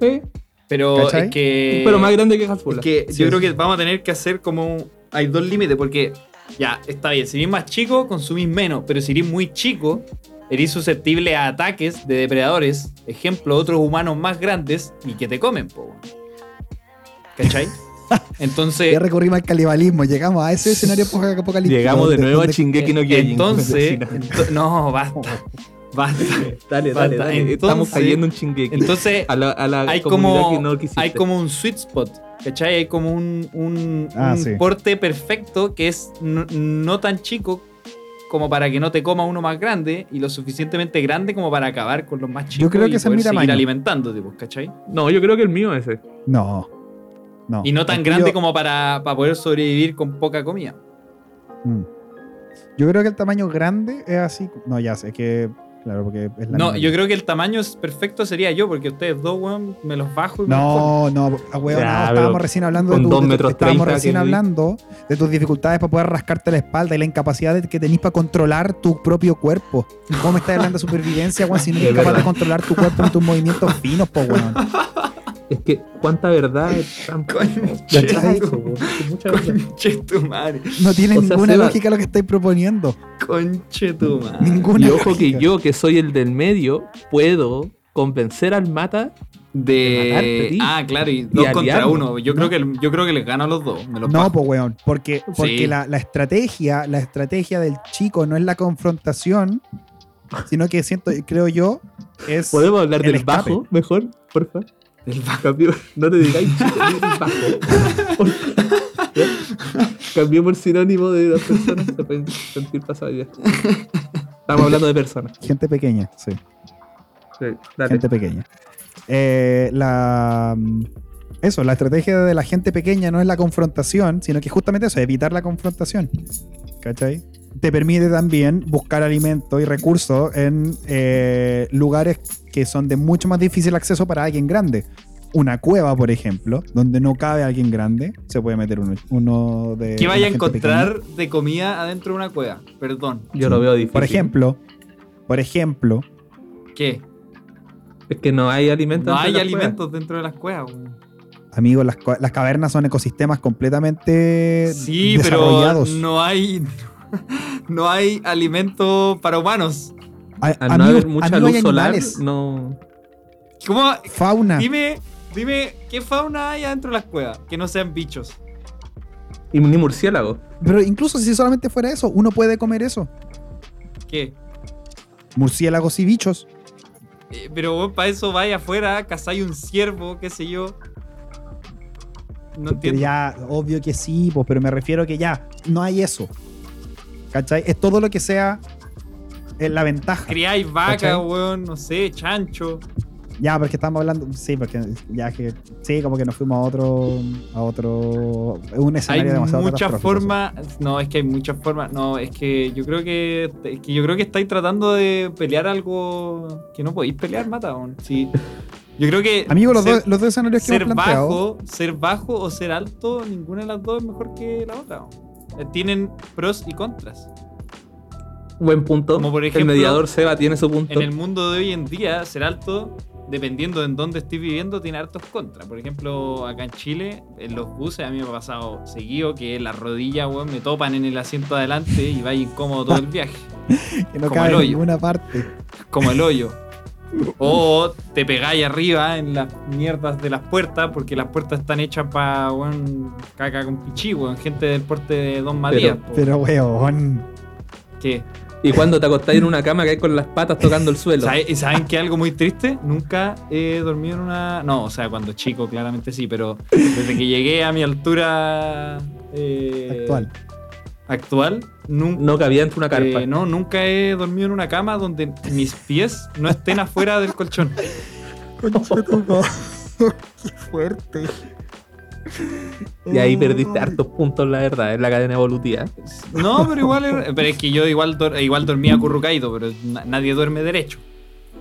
Sí, Pero ¿Cachai? es que. pero más grande que Es Hasbula. que Sí, yo creo que vamos a tener que hacer como. un- Hay dos límites, porque ya, está bien. Si eres más chico, consumís menos. Pero si eres muy chico, eres susceptible a ataques de depredadores. Ejemplo, otros humanos más grandes y que te comen, po. ¿Cachai? Entonces. Ya recurrimos al canibalismo, llegamos a ese escenario apocalíptico. Llegamos de donde- nuevo a Shingeki no Kyojin. Entonces. ento- no, basta. Basta. Dale, dale, Basta. dale. Entonces- Estamos cayendo en Shingeki. Entonces, a la, a la hay como, que no quisiste. hay como un sweet spot, ¿cachai? Hay como un, un, Ah, un sí. porte perfecto que es no, no tan chico como para que no te coma uno más grande y lo suficientemente grande como para acabar con los más chicos creo que y ese es poder mi seguir tamaño. alimentándote, pues, ¿cachai? No, yo creo que el mío es ese. No. No. Y no tan Es grande yo- como para, para poder sobrevivir con poca comida. Mm. Yo creo que el tamaño grande es así. No, ya sé que. Claro, porque es la No, misma. yo creo que el tamaño es perfecto sería yo, porque ustedes dos, weón, me los bajo y me los No, no, ah, weón, Ya, no, estábamos recién hablando de, con tu- dos de tu- metros estábamos recién hablando de tus dificultades para poder rascarte la espalda y la incapacidad de- que tenés para controlar tu propio cuerpo. ¿Cómo me estás hablando de supervivencia, weón, si no eres Es capaz de controlar tu cuerpo y tus movimientos finos, po, weón? Es que cuánta verdad es tan Conche tu- madre. No tiene O sea, ninguna lógica lo que estáis proponiendo. Conche tu madre. Ninguna Y ojo que yo, que soy el del medio, puedo convencer al mata. De. matarte ti. ah, claro, y dos contra uno. Yo, creo que, yo creo que les gano a los dos. Me los No, pues weón, porque, porque Sí. la, la estrategia, la estrategia del chico no es la confrontación, sino que siento, creo yo, es ¿Podemos hablar el del escape. bajo mejor, porfa? Bajo. No te digáis chico, el bajo. Cambiemos el sinónimo de las personas, se pueden sentir pasadas ya. Estamos hablando de personas. gente pequeña, sí, Sí, dale. gente pequeña. Eh, la mm, eso, la estrategia de la gente pequeña no es la confrontación, sino que justamente eso, evitar la confrontación. ¿Cachai? Te permite también buscar alimento y recursos en eh, lugares que son de mucho más difícil acceso para alguien grande. Una cueva, por ejemplo, donde no cabe alguien grande, se puede meter uno, uno de. ¿Qué vaya a encontrar pequeña. de comida adentro de una cueva? Perdón. Yo lo veo difícil. Por ejemplo, por ejemplo, ¿Qué? Es que no hay alimentos. No dentro hay de las cuevas. alimentos dentro de las cuevas. amigos, las, las cavernas son ecosistemas completamente Sí, pero no hay. No hay alimento para humanos. A- Al no amigos, haber mucha luz hay solar, no. ¿Cómo? fauna. Dime, dime, ¿qué fauna hay adentro de las cuevas? Que no sean bichos. Y ni murciélago. Pero incluso si solamente fuera eso, uno puede comer eso. ¿Qué? Murciélagos y bichos. Eh, pero para eso vaya afuera, cazáis un ciervo, qué sé yo. No entiendo. ya, obvio que sí, pues, pero me refiero que ya, no hay eso. ¿Cachai? Es todo lo que sea eh, la ventaja. Criáis vaca, weón, no sé, chancho. Ya, porque estamos hablando, sí, porque ya que, sí, como que nos fuimos a otro, a otro, un Hay escenario demasiado muchas formas. No, es que hay muchas formas. No, es que yo creo que. Es que yo creo que estáis tratando de pelear algo que no podéis pelear, mata. Sí. Yo creo que. Amigos, los, ser, dos, los dos escenarios que ser hemos planteado. bajo, ser bajo o ser alto, ninguna de las dos es mejor que la otra. Eh, Tienen pros y contras. Buen punto. Como por el ejemplo, mediador Seba tiene su punto. En el mundo de hoy en día, ser alto, dependiendo de en dónde estés viviendo, tiene hartos contras. Por ejemplo, acá en Chile, en los buses, a mí me ha pasado seguido que las rodillas, weón, me topan en el asiento de adelante y vaya incómodo todo el viaje. que no como cabe el en hoyo. ninguna parte. Como el hoyo. O te pegáis arriba en las mierdas de las puertas, porque las puertas están hechas para, weón, caca con pichí, weón, gente del porte de Don Matías. po. Pero, weón. ¿Qué? Y cuando te acostáis en una cama que hay con las patas tocando el suelo. ¿Sabe- ¿Y saben que algo muy triste? Nunca he dormido en una. No, o sea, cuando chico, claramente sí, pero desde que llegué a mi altura eh, Actual. Actual, nunca. No cabía entre una carpa. no, nunca he dormido en una cama donde mis pies no estén afuera del colchón. Qué fuerte. Y ahí perdiste hartos puntos, la verdad, en la cadena evolutiva. No, pero igual. era- Pero es que yo igual, igual dormía acurrucaído, pero na- nadie duerme derecho.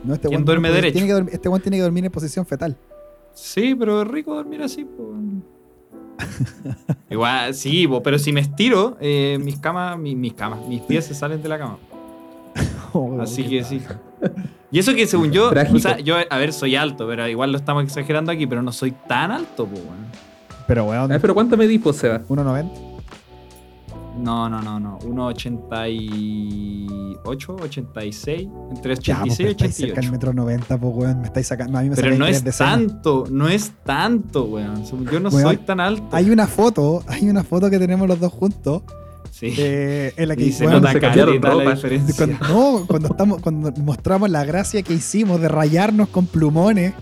No, este ¿Quién duerme derecho? Tiene que dormir, este weón tiene que dormir en posición fetal. Sí, pero es rico dormir así, pues. Igual, sí, pero si me estiro, eh, mis camas, mi- mis camas, mis pies se salen de la cama. Oh, Así que sí. Y eso que según yo, Trágico. o sea, yo, a ver, soy alto, pero igual lo estamos exagerando aquí, pero no soy tan alto, po, weón. Pero weón, Ah, pero ¿cuánto medís, pues, Seba? 1.90. No, no, no, no. 1,88, 86, entre Ya, pues, 86 y pero estáis cerca del 88. metro 90, pues weón, me estáis sacando. A mí me Pero no es tanto, no es tanto, weón. Yo no Weón, soy tan alto. Hay una foto, hay una foto que tenemos los dos juntos, Sí. eh, en la que y se weón, nota se cambiaron caleta la diferencia. cuando, no, cuando estamos, cuando mostramos la gracia que hicimos de rayarnos con plumones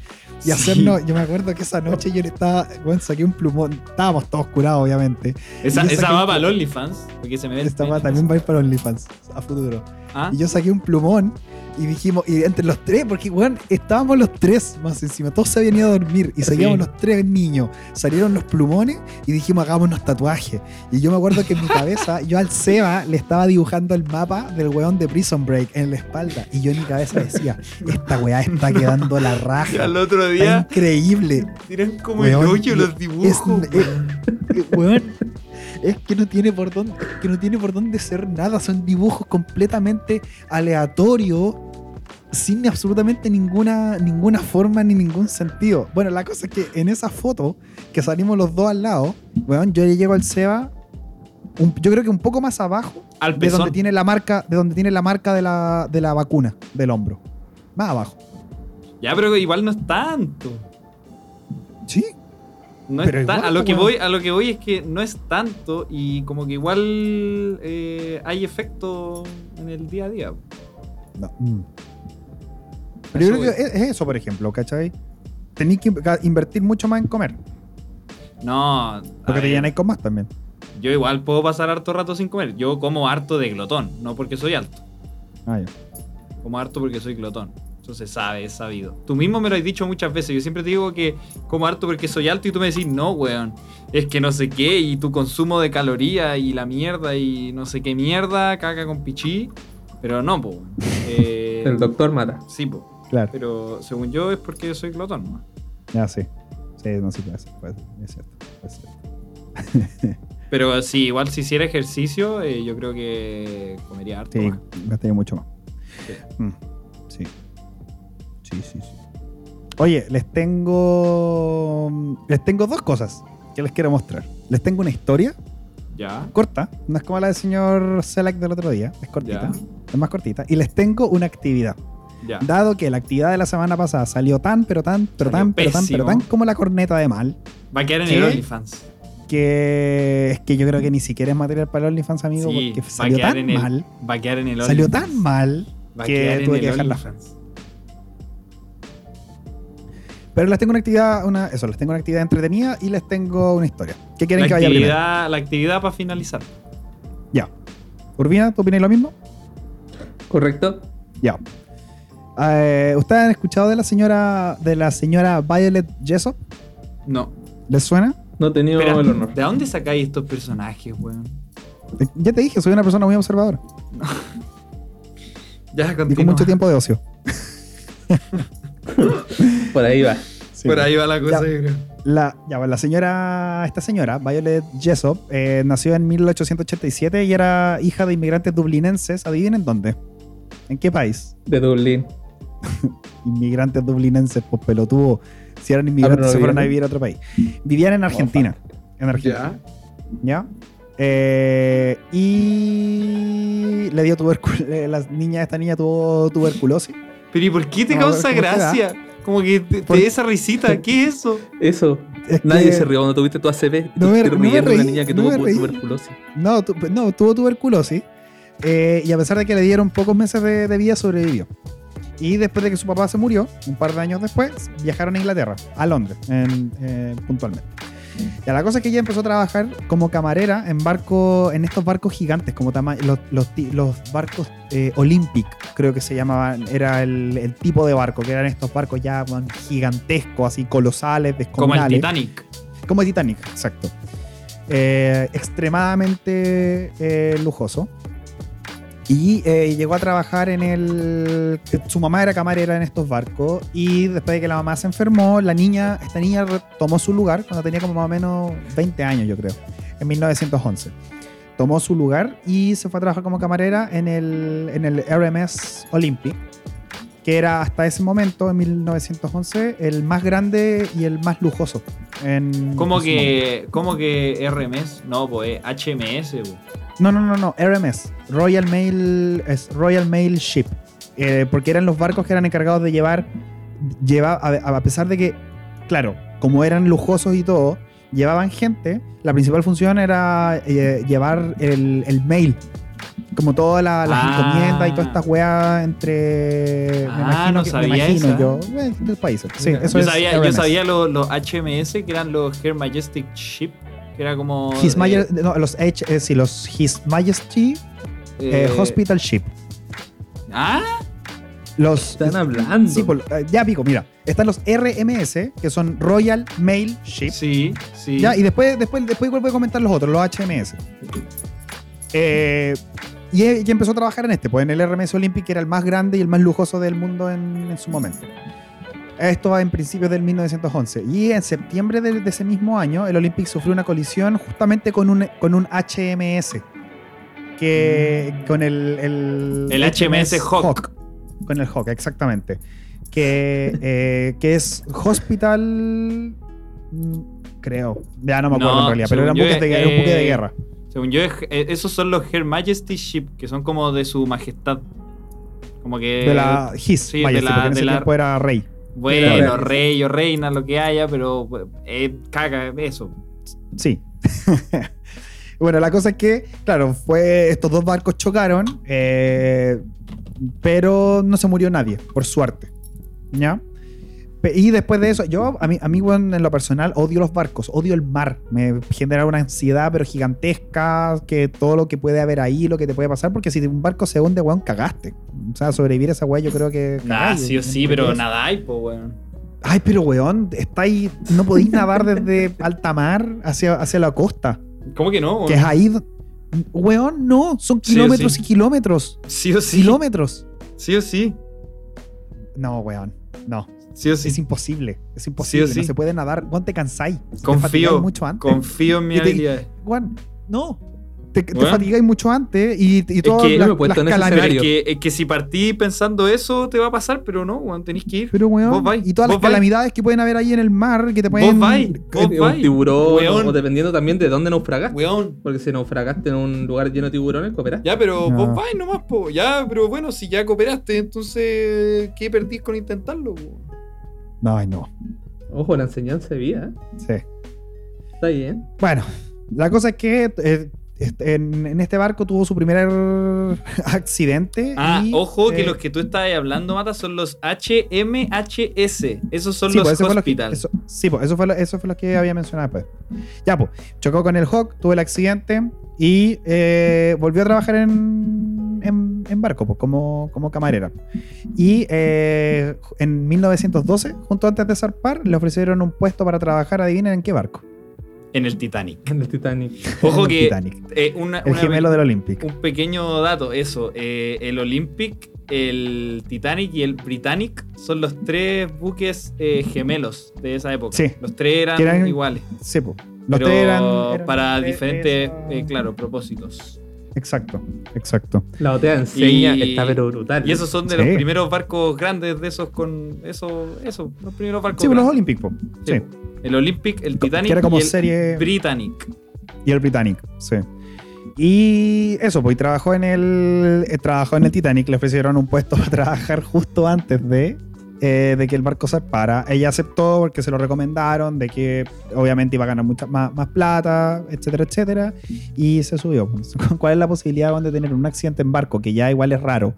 y Sí. hacernos, yo me acuerdo que esa noche yo le estaba, bueno, saqué un plumón, estábamos todos curados, obviamente. Esa, esa va para el OnlyFans, porque se me ve Esta va también va a ir para OnlyFans a futuro. ¿Ah? Y yo saqué un plumón y dijimos, y entre los tres, porque weón, estábamos los tres más encima, todos se habían ido a dormir y seguíamos Sí. los tres niños. Salieron los plumones y dijimos, hagámonos tatuajes. Y yo me acuerdo que en mi cabeza, yo al Seba le estaba dibujando el mapa del weón de Prison Break en la espalda. Y yo en mi cabeza decía, esta weá está quedando la Y raja. al otro Está día increíble. tiran como Weón, el hoyo los Es, dibujos. es- weón, es que no tiene por dónde, es que no tiene por dónde ser nada. Son dibujos completamente aleatorios, sin absolutamente ninguna, ninguna forma ni ningún sentido. Bueno, la cosa es que en esa foto que salimos los dos al lado, weón, yo le llego al Seba. un- yo creo que un poco más abajo al de donde tiene la marca de donde tiene la marca de la, de la vacuna del hombro más abajo Ya, pero igual no es tanto. sí No Pero es tan- igual, a lo que voy, a lo que voy es que no es tanto y como que igual eh, hay efecto en el día a día. No. Mm. Pero yo creo que es, es eso, por ejemplo, ¿cachai? Tenéis que invertir mucho más en comer. No, Porque te llenáis con más también. yo igual puedo pasar harto rato sin comer. Yo como harto de glotón, no porque soy alto. Ah, ya. Como harto porque soy glotón. Eso se sabe, es sabido. Tú mismo me lo has dicho muchas veces. Yo siempre te digo que como harto porque soy alto y tú me decís, no, weón. Es que no sé qué y tu consumo de calorías y la mierda y no sé qué mierda, caca con pichí. Pero no, po. weón. Eh, El doctor mata. Sí, po. Claro. Pero según yo es porque soy glotón, ¿no? Ya, sí. Sí, no, ser. puede ser, Es cierto. Es cierto. Pero sí, igual si hiciera ejercicio, eh, yo creo que comería harto. Sí, más. gastaría mucho más. Sí. Mm, Sí. Sí, sí, sí. Oye, les tengo. Les tengo dos cosas que les quiero mostrar. Les tengo una historia Ya. corta, no es como la del señor Select del otro día, es cortita, Ya. es más cortita. Y les tengo una actividad. Ya. Dado que la actividad de la semana pasada salió tan, pero tan, pero Salió tan, pero tan, pero tan como la corneta de mal, Va a quedar en ¿Qué? el OnlyFans. que es que yo creo que ni siquiera es material para el OnlyFans, amigo, Sí, porque salió tan el mal, Va a quedar en el salió OnlyFans. tan mal, que tuve que dejarla. OnlyFans. Pero les tengo una actividad, una, eso, les tengo una actividad entretenida y les tengo una historia. ¿Qué quieren La que vaya primero? actividad, la actividad para finalizar. Ya. Urbina, ¿tú opinas lo mismo? ¿Correcto? Ya. Eh, ¿Ustedes han escuchado de la señora de la señora Violet Jessop? No. ¿Les suena? No he tenido el honor. ¿de dónde sacáis estos personajes, weón? Eh, Ya te dije, soy una persona muy observadora Ya, y con continúa. mucho tiempo de ocio. Por ahí va. Sí. Por ahí va la cosa, Ya. yo creo. La, ya, pues, la señora, esta señora, Violet Jessop, eh, nació en 1887 y era hija de inmigrantes dublinenses. ¿Adivinen dónde? ¿En qué país? De Dublín. Inmigrantes dublinenses, pues pelotudo. Si eran inmigrantes, pero no se fueron a vivir a otro país. Vivían en Argentina. En Argentina. ¿Ya? Eh, y le dio tuberculosis. La niña, esta niña tuvo tuberculosis. Pero ¿y por qué te No, causa gracia? Como que te, te esa risita. ¿Qué es eso? Eso. Es Nadie que- se rió cuando tuviste tu ACV. No me- no me una niña que no tuvo tuberculosis. No, tu- no, tuvo tuberculosis. eh, y a pesar de que le dieron pocos meses de, de vida, sobrevivió. Y después de que su papá se murió, un par de años después, viajaron a Inglaterra, a Londres, en- eh, puntualmente. Ya la cosa es que ella empezó a trabajar como camarera en barco, en estos barcos gigantes, como los, los, los barcos eh, Olympic, creo que se llamaban, era el, el tipo de barco, que eran estos barcos ya gigantescos, así colosales, Como el descomunales. Titanic. Como el Titanic, exacto. Eh, extremadamente eh, lujoso. Y eh, llegó a trabajar en el. Su mamá era camarera en estos barcos. Y después de que la mamá se enfermó, la niña, esta niña tomó su lugar cuando tenía como más o menos 20 años, yo creo, en 1911. Tomó su lugar y se fue a trabajar como camarera en el, en el RMS Olympic, que era hasta ese momento, en 1911, el más grande y el más lujoso. En, ¿Cómo que, ¿Cómo que RMS? No, pues HMS. pues. No, no, no, no, RMS, Royal Mail, es Royal Mail Ship, Eh, porque eran los barcos que eran encargados de llevar, lleva, a, a pesar de que, claro, como eran lujosos y todo, llevaban gente, la principal función era eh, llevar el, el mail, como todas la- las Ah. encomiendas y todas estas weas entre, me Ah, imagino, no que, me sabía imagino esa. yo, eh. Sí, eso Yo es sabía, yo sabía lo- los HMS, que eran los Her Majestic Ship, era como... His eh, Majesty, no, los H, eh, sí, los His Majesty eh, eh, Hospital Ship. Ah, Los, Están hablando. Sí, por- ya pico, mira. Están los RMS, que son Royal Mail Ship. sí, sí. Ya, y después, después, después vuelvo a comentar los otros, los HMS. Eh, y, y empezó a trabajar en este, pues en el RMS Olympic, que era el más grande y el más lujoso del mundo en, en su momento. Esto va en principios del 1911. Y en septiembre de, de ese mismo año, el Olympic sufrió una colisión justamente con un, con un HMS. Que con el. El, El HMS Hawk. Con el Hawk, exactamente. Que, eh, que es Hospital. mm, Creo. Ya no me acuerdo No, en realidad, pero era un buque, de, un buque de eh, guerra. Según yo, eh, esos son los Her Majesty Ship, que son como de su majestad. Como que... De la His, sí, de la- porque en de ese la- tiempo era rey. Bueno, rey o reina, lo que haya, pero eh, caga eso. Sí. bueno, la cosa es que, claro, fue estos dos barcos chocaron, eh, pero no se murió nadie, por suerte. ¿Ya? Y después de eso, yo, a mí, a mí weón, en lo personal, odio los barcos, odio el mar. Me genera una ansiedad, pero gigantesca, que todo lo que puede haber ahí, lo que te puede pasar, porque si un barco se hunde, weón, cagaste. O sea, sobrevivir a esa weá, yo creo que. Nah, cagáis, sí o sí, pero eso. nada hay, pues, weón. Ay, pero weón, estáis, no podéis nadar desde alta mar hacia, hacia la costa. ¿Cómo que no? Que es ahí. Weón, no, son Sí kilómetros sí. y kilómetros. Sí o sí. Kilómetros. Sí o sí. No, weón, no. Sí o sí. Es imposible. Es imposible. Sí o sí. No se puede nadar. Weón, te cansáis. Te Confío. fatigáis mucho antes. Confío en mi te- habilidad. Weón, no. Te, te fatigáis mucho antes y, y todas que- las, yo me he puesto las en ese calamidades- escenario. Es que, es que si partí pensando eso, te va a pasar, pero no, weón, tenéis que ir. Pero, weón, Vos vais, y todas las vos vais. calamidades que pueden haber ahí en el mar, que te Vos pueden... vais, vos un vais, tiburón, weón. o dependiendo también de dónde naufragaste. Weón. Porque si naufragaste en un lugar lleno de tiburones, cooperaste. Ya, pero No. vos vais nomás, po. Ya, pero bueno, si ya cooperaste, entonces, ¿qué perdís con intentarlo? po? No, ay, no. Ojo, la enseñanza de vida. ¿eh? Sí. Está bien. Bueno, la cosa es que eh, en, en este barco tuvo su primer accidente. Ah, y, ojo que eh, los que tú estás hablando, Mata, son los HMHS. Esos son sí, los pues, lo eso- sí, pues, eso fue, lo, eso fue lo que había mencionado después. Ya, pues, chocó con el Hawk, tuvo el accidente y eh, volvió a trabajar en, en, barco, pues, como, como camarera. Y eh, en 1912, junto antes de zarpar, le ofrecieron un puesto para trabajar, adivinen en qué barco. En el Titanic. En el Titanic. Ojo En el que Titanic. eh, una, El una- gemelo del Olympic. un pequeño dato, eso. eh, el Olympic, el Titanic y el Britannic son los tres buques eh, gemelos de esa época. Sí. Los tres eran, iguales. Sí, pues. Los pero tres eran, eran para diferentes, eh, claro, propósitos. Exacto, exacto. La OTEA enseña, Y- está pero brutal. Y esos son de Sí. los primeros barcos grandes de esos con eso, eso, los primeros barcos. Sí, pues, los grandes. Olympic, po. Sí. Sí. El Olympic, el Titanic que era como y el serie. Britannic. Y el Britannic, sí. Y eso, pues y trabajó en el. eh, trabajó en el Titanic, le ofrecieron un puesto para trabajar justo antes de, eh, de que el barco zarpara. Ella aceptó porque se lo recomendaron, de que obviamente iba a ganar mucha más, más plata, etcétera, etcétera. Y se subió. ¿Cuál es la posibilidad de tener un accidente en barco? Que ya igual es raro.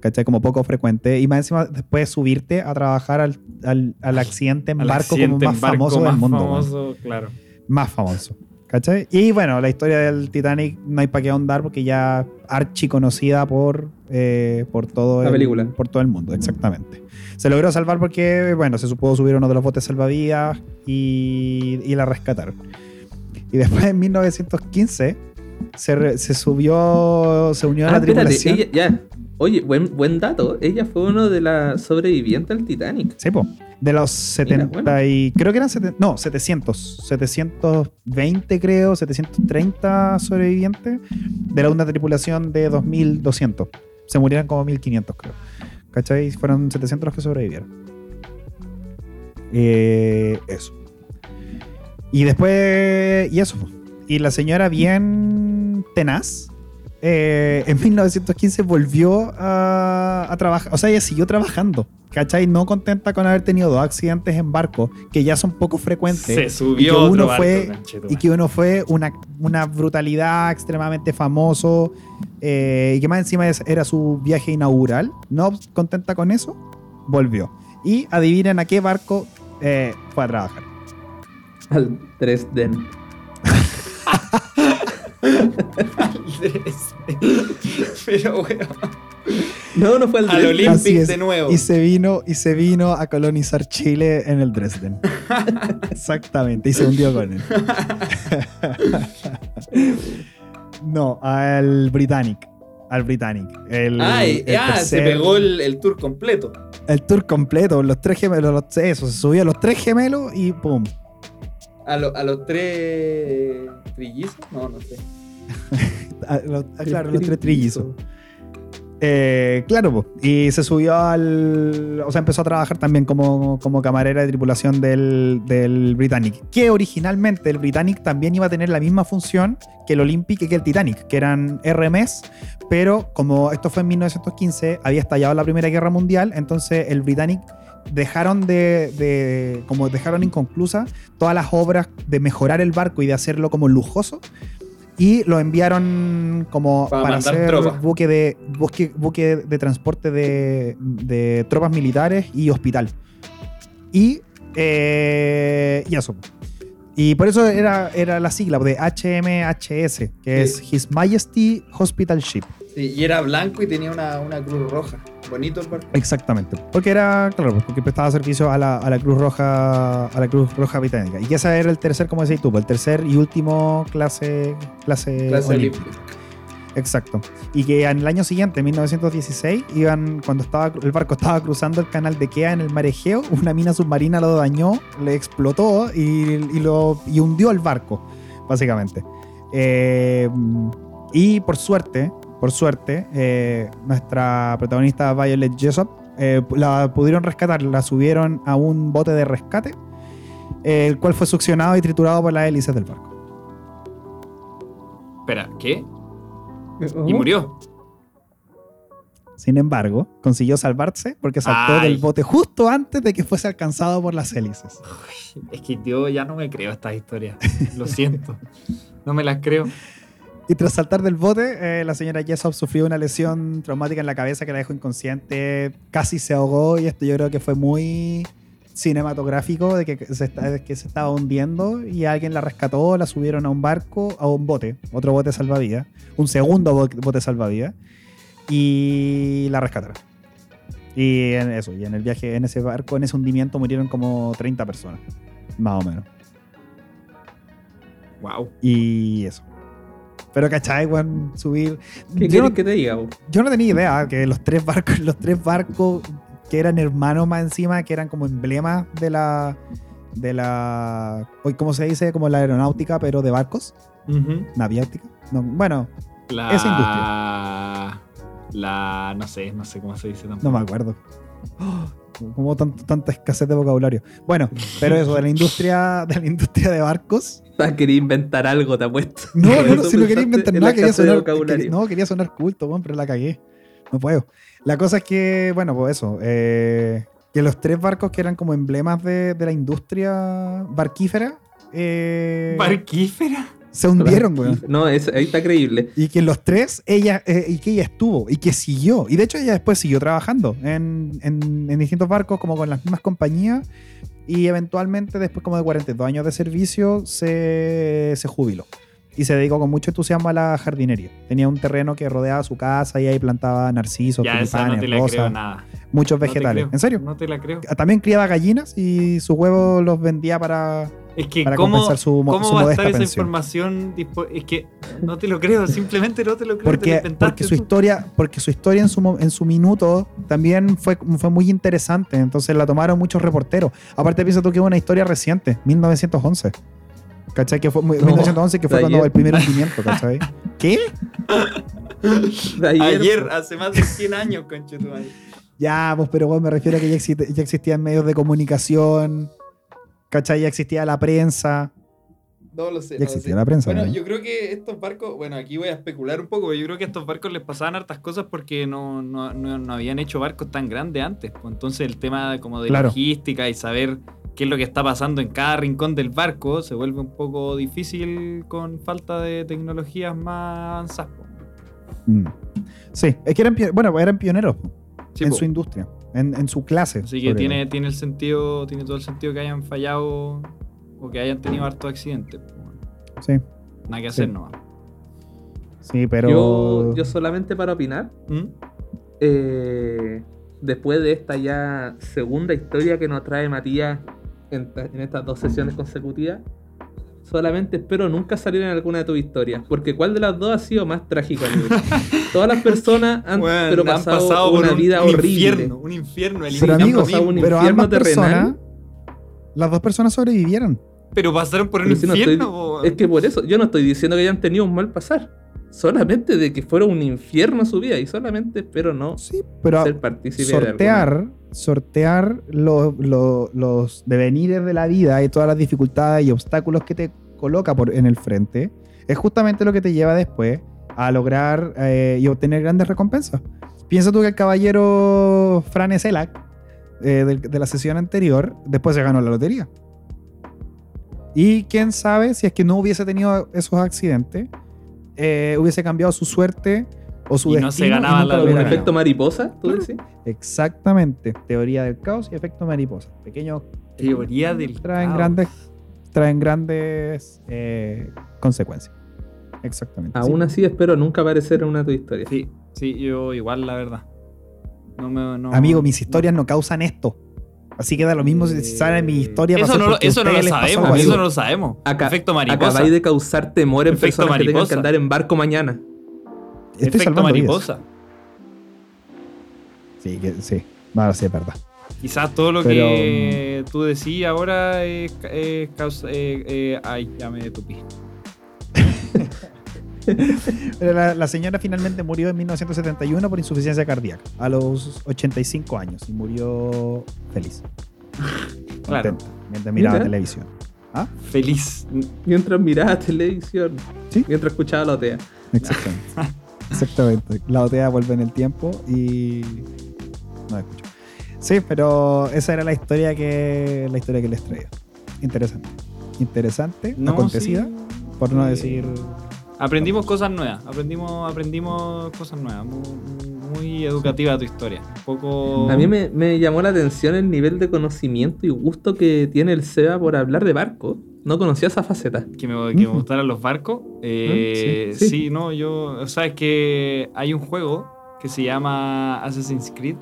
¿Cachai? Como poco frecuente. Y más encima, después subirte a trabajar al, al, al accidente en Al barco como accidente más en barco famoso más del mundo. famoso, claro. más famoso. ¿Cachai? Y bueno, la historia del Titanic no hay para qué ahondar porque ya archi conocida por, eh, por, todo La el, película. por todo el mundo, exactamente. Se logró salvar porque, bueno, se supo subir uno de los botes salvavidas y, y la rescataron. Y después en 1915 se, re- se subió, se unió a Ah, la espérate, tripulación. ella, ya. Oye, buen, buen dato. Ella fue uno de las sobrevivientes al Titanic. Sí, po. De los 70 bueno. y... Creo que eran... seten- no, 700. 720 creo, 730 sobrevivientes de la una tripulación de 2200. Se murieron como 1500 creo. ¿Cachai? Fueron 700 los que sobrevivieron. Eh, eso. Y después... Y eso. Y la señora bien tenaz. Eh, en 1915 volvió a, a trabajar. O sea, ella siguió trabajando. ¿Cachai? No contenta con haber tenido dos accidentes en barco, que ya son poco frecuentes. Se y subió que otro uno barco, fue conchetumare. y que uno fue una, una brutalidad extremadamente famoso eh, y que más encima era su viaje inaugural. No contenta con eso, volvió. Y adivinen a qué barco eh, fue a trabajar. Al Dresden. Pero weón. No, no fue al Al Dresden. Así Olympic de nuevo. Y se vino, y se vino a colonizar Chile en el Dresden. Exactamente. Y se hundió con él. no, al Britannic. Al Britannic. El, Ay, el ah, se tercer- pegó el, el tour completo. el tour completo. Los tres gemelos. los- eso, se subió a los tres gemelos y pum. A, lo- a los tres trillizos. No, no sé. A- los- a- claro, los tres trillizos. Eh, claro, po. y se subió al. O sea, empezó a trabajar también como, como camarera de tripulación del, del Britannic. Que originalmente el Britannic también iba a tener la misma función que el Olympic y que el Titanic, que eran RMS, pero como esto fue en 1915, había estallado la Primera Guerra Mundial, entonces el Britannic dejaron de, de- como dejaron inconclusa todas las obras de mejorar el barco y de hacerlo como lujoso y lo enviaron como Para hacer tropas. buque de buque, buque de transporte de, de tropas militares y hospital y eh, y eso y por eso era, era la sigla de HMHS que Sí. es His Majesty Hospital Ship Sí, y era blanco y tenía una, una cruz roja. Bonito el barco. Exactamente. Porque era, claro, porque prestaba servicio a la, a la Cruz Roja, a la Cruz Roja Británica. Y ese era el tercer, como decís tú, el tercer y último clase, clase, Clase olímpica. olímpica. Exacto. Y que en el año siguiente, 1916, iban, cuando estaba, el barco estaba cruzando el canal de Kea en el mar Egeo, una mina submarina lo dañó, le explotó y, y lo, y hundió el barco, básicamente. Eh, y por suerte, por suerte, eh, nuestra protagonista Violet Jessop eh, la pudieron rescatar, la subieron a un bote de rescate, eh, el cual fue succionado y triturado por las hélices del barco. Espera, ¿qué? Oh. Y murió. Sin embargo, consiguió salvarse porque saltó Ay. del bote justo antes de que fuese alcanzado por las hélices. Es que yo ya no me creo estas historias. Lo siento. No me las creo. Y tras saltar del bote, eh, la señora Jessop sufrió una lesión traumática en la cabeza que la dejó inconsciente, casi se ahogó y esto yo creo que fue muy cinematográfico de que se, está- de que se estaba hundiendo y alguien la rescató, la subieron a un barco, a un bote, otro bote salvavidas, un segundo bo- bote salvavidas y la rescataron. Y en eso, y en el viaje, en ese barco, en ese hundimiento murieron como 30 personas, más o menos. Wow. Y eso. Pero, ¿cachai, weón? Subir. ¿Qué yo, no, que te diga? bo? yo no tenía idea que los tres barcos, los tres barcos que eran hermanos más encima, que eran como emblemas de la. de la. hoy, ¿Cómo se dice? Como la aeronáutica, pero de barcos. Naviáutica. No, bueno, La... Esa La... No sé, no sé cómo se dice tampoco. no me acuerdo. Como tanto, tanta escasez de vocabulario. Bueno, pero eso, de la industria, de la industria de barcos. Ah, quería inventar algo, te apuesto. No, no, si no quería inventar en nada, quería sonar, quería- no, quería sonar culto, weón, pero la cagué. No puedo. La cosa es que, bueno, pues eso, eh, que los tres barcos que eran como emblemas de, de la industria barquífera eh, ¿Barquífera? Se hundieron, weón. No, es- ahí está creíble. Y que los tres, ella, eh, y que ella estuvo, y que siguió. Y de hecho ella después siguió trabajando en, en- en distintos barcos, como con las mismas compañías. Y eventualmente, después como de 42 años de servicio, se, se jubiló. Y se dedicó con mucho entusiasmo a la jardinería. Tenía un terreno que rodeaba su casa y ahí plantaba narcisos, Ya, no tulipanes, te la creo rosas, nada. muchos No vegetales. ¿En serio? No te la creo. También criaba gallinas y sus huevos los vendía para, Es que para cómo, compensar su, mo- cómo su va a estar esa pensión. información Es que no te lo creo, simplemente no te lo creo. te lo Porque, porque su tú. historia, porque su historia en su, mo- en su minuto también fue, fue muy interesante. Entonces la tomaron muchos reporteros. Aparte, piensa tú que es una historia reciente, 1911. ¿Cachai? Que fue muy- No, 1911, que fue cuando ayer. el primer hundimiento, ¿cachai? ¿Qué? Ayer, hace más de 100 años, conchetumare. Ya, pues, pero bueno, me refiero a que ya, existe- ya existían medios de comunicación, ¿cachai? Ya existía la prensa. No lo sé. Ya no lo existía sé. la prensa, Bueno, ¿no? yo creo que estos barcos, bueno, aquí voy a especular un poco, pero yo creo que a estos barcos les pasaban hartas cosas porque no, no, no, no habían hecho barcos tan grandes antes. pues. Entonces el tema como de Claro. logística y saber qué es lo que está pasando en cada rincón del barco se vuelve un poco difícil con falta de tecnologías más avanzadas. po. Mm. Sí, es que eran, bueno, eran pioneros Sí, en po. su industria, en, en su clase. Así que tiene, tiene el sentido, tiene todo el sentido que hayan fallado o que hayan tenido hartos accidentes. todo. Sí, Nada que hacer Sí. nomás. sí, pero. Yo, yo solamente para opinar, ¿Mm? eh, después de esta ya segunda historia que nos trae Matías en estas dos sesiones consecutivas, solamente espero nunca salir en alguna de tus historias, porque ¿cuál de las dos ha sido más trágico? amigo? Todas las personas han, pero han pasado, por una un- vida un horrible. infierno, un infierno. el Pero infierno amigos, mismo. un pero infierno ambas terrenal. personas, las dos personas sobrevivieron. Pero pasaron por un si no infierno. estoy- po, es que por eso, yo no estoy diciendo que hayan tenido un mal pasar. Solamente de que fuera un infierno su vida y solamente espero no Sí, pero ser partícipe de sortear, sortear lo- lo- los devenires de la vida y todas las dificultades y obstáculos que te coloca por, en el frente, es justamente lo que te lleva después a lograr eh, y obtener grandes recompensas. Piensa tú que el caballero Fran Selak, eh, del- de, la sesión anterior, después se ganó la lotería. Y quién sabe si es que no hubiese tenido esos accidentes, eh, hubiese cambiado su suerte o su Y no destino. se ganaba nunca la lo ¿Un hubiera lotería. efecto mariposa? ¿Tú decís? Exactamente. Teoría del caos y efecto mariposa. Pequeños Teoría del traen caos. grandes traen grandes eh, consecuencias. Exactamente. Aún sí. así espero nunca aparecer en una de tus historias. Sí, sí, yo igual, la verdad. No me, no- Amigo, mis historias no causan esto. Así que da lo mismo si sale mi historia. Eso no, eso no lo pasó sabemos, eso no lo sabemos. Acá- Efecto mariposa. Acabáis de causar temor en Efecto personas que tengan mariposa. que andar en barco mañana. Estoy Efecto vidas. mariposa. Sí, que, sí. Bueno, sí, es verdad. Quizás todo lo Pero, que tú decís ahora es, es causa. eh, eh, ay, ya me detupí. Pero la, la señora finalmente murió en 1971 por insuficiencia cardíaca, a los 85 años, y murió feliz. Claro. Contenta, mientras miraba Mira. televisión. ¿Ah? Feliz. Mientras miraba televisión. Sí. Mientras escuchaba la OTEA. Exactamente. Exactamente. La OTEA vuelve en el tiempo y. No la escucho. Sí, pero esa era la historia que la historia que les traía. Interesante. Interesante, No, acontecida, sí. por no Eh, decir. Aprendimos cosas nuevas. Aprendimos, aprendimos cosas nuevas. Muy, muy educativa tu historia. Un poco. A mí me, me llamó la atención el nivel de conocimiento y gusto que tiene el Seba por hablar de barco. No conocía esa faceta. que me, que me gustaran los barcos. Eh, sí, sí, sí. no, yo. O sea, es que hay un juego que se llama Assassin's Creed.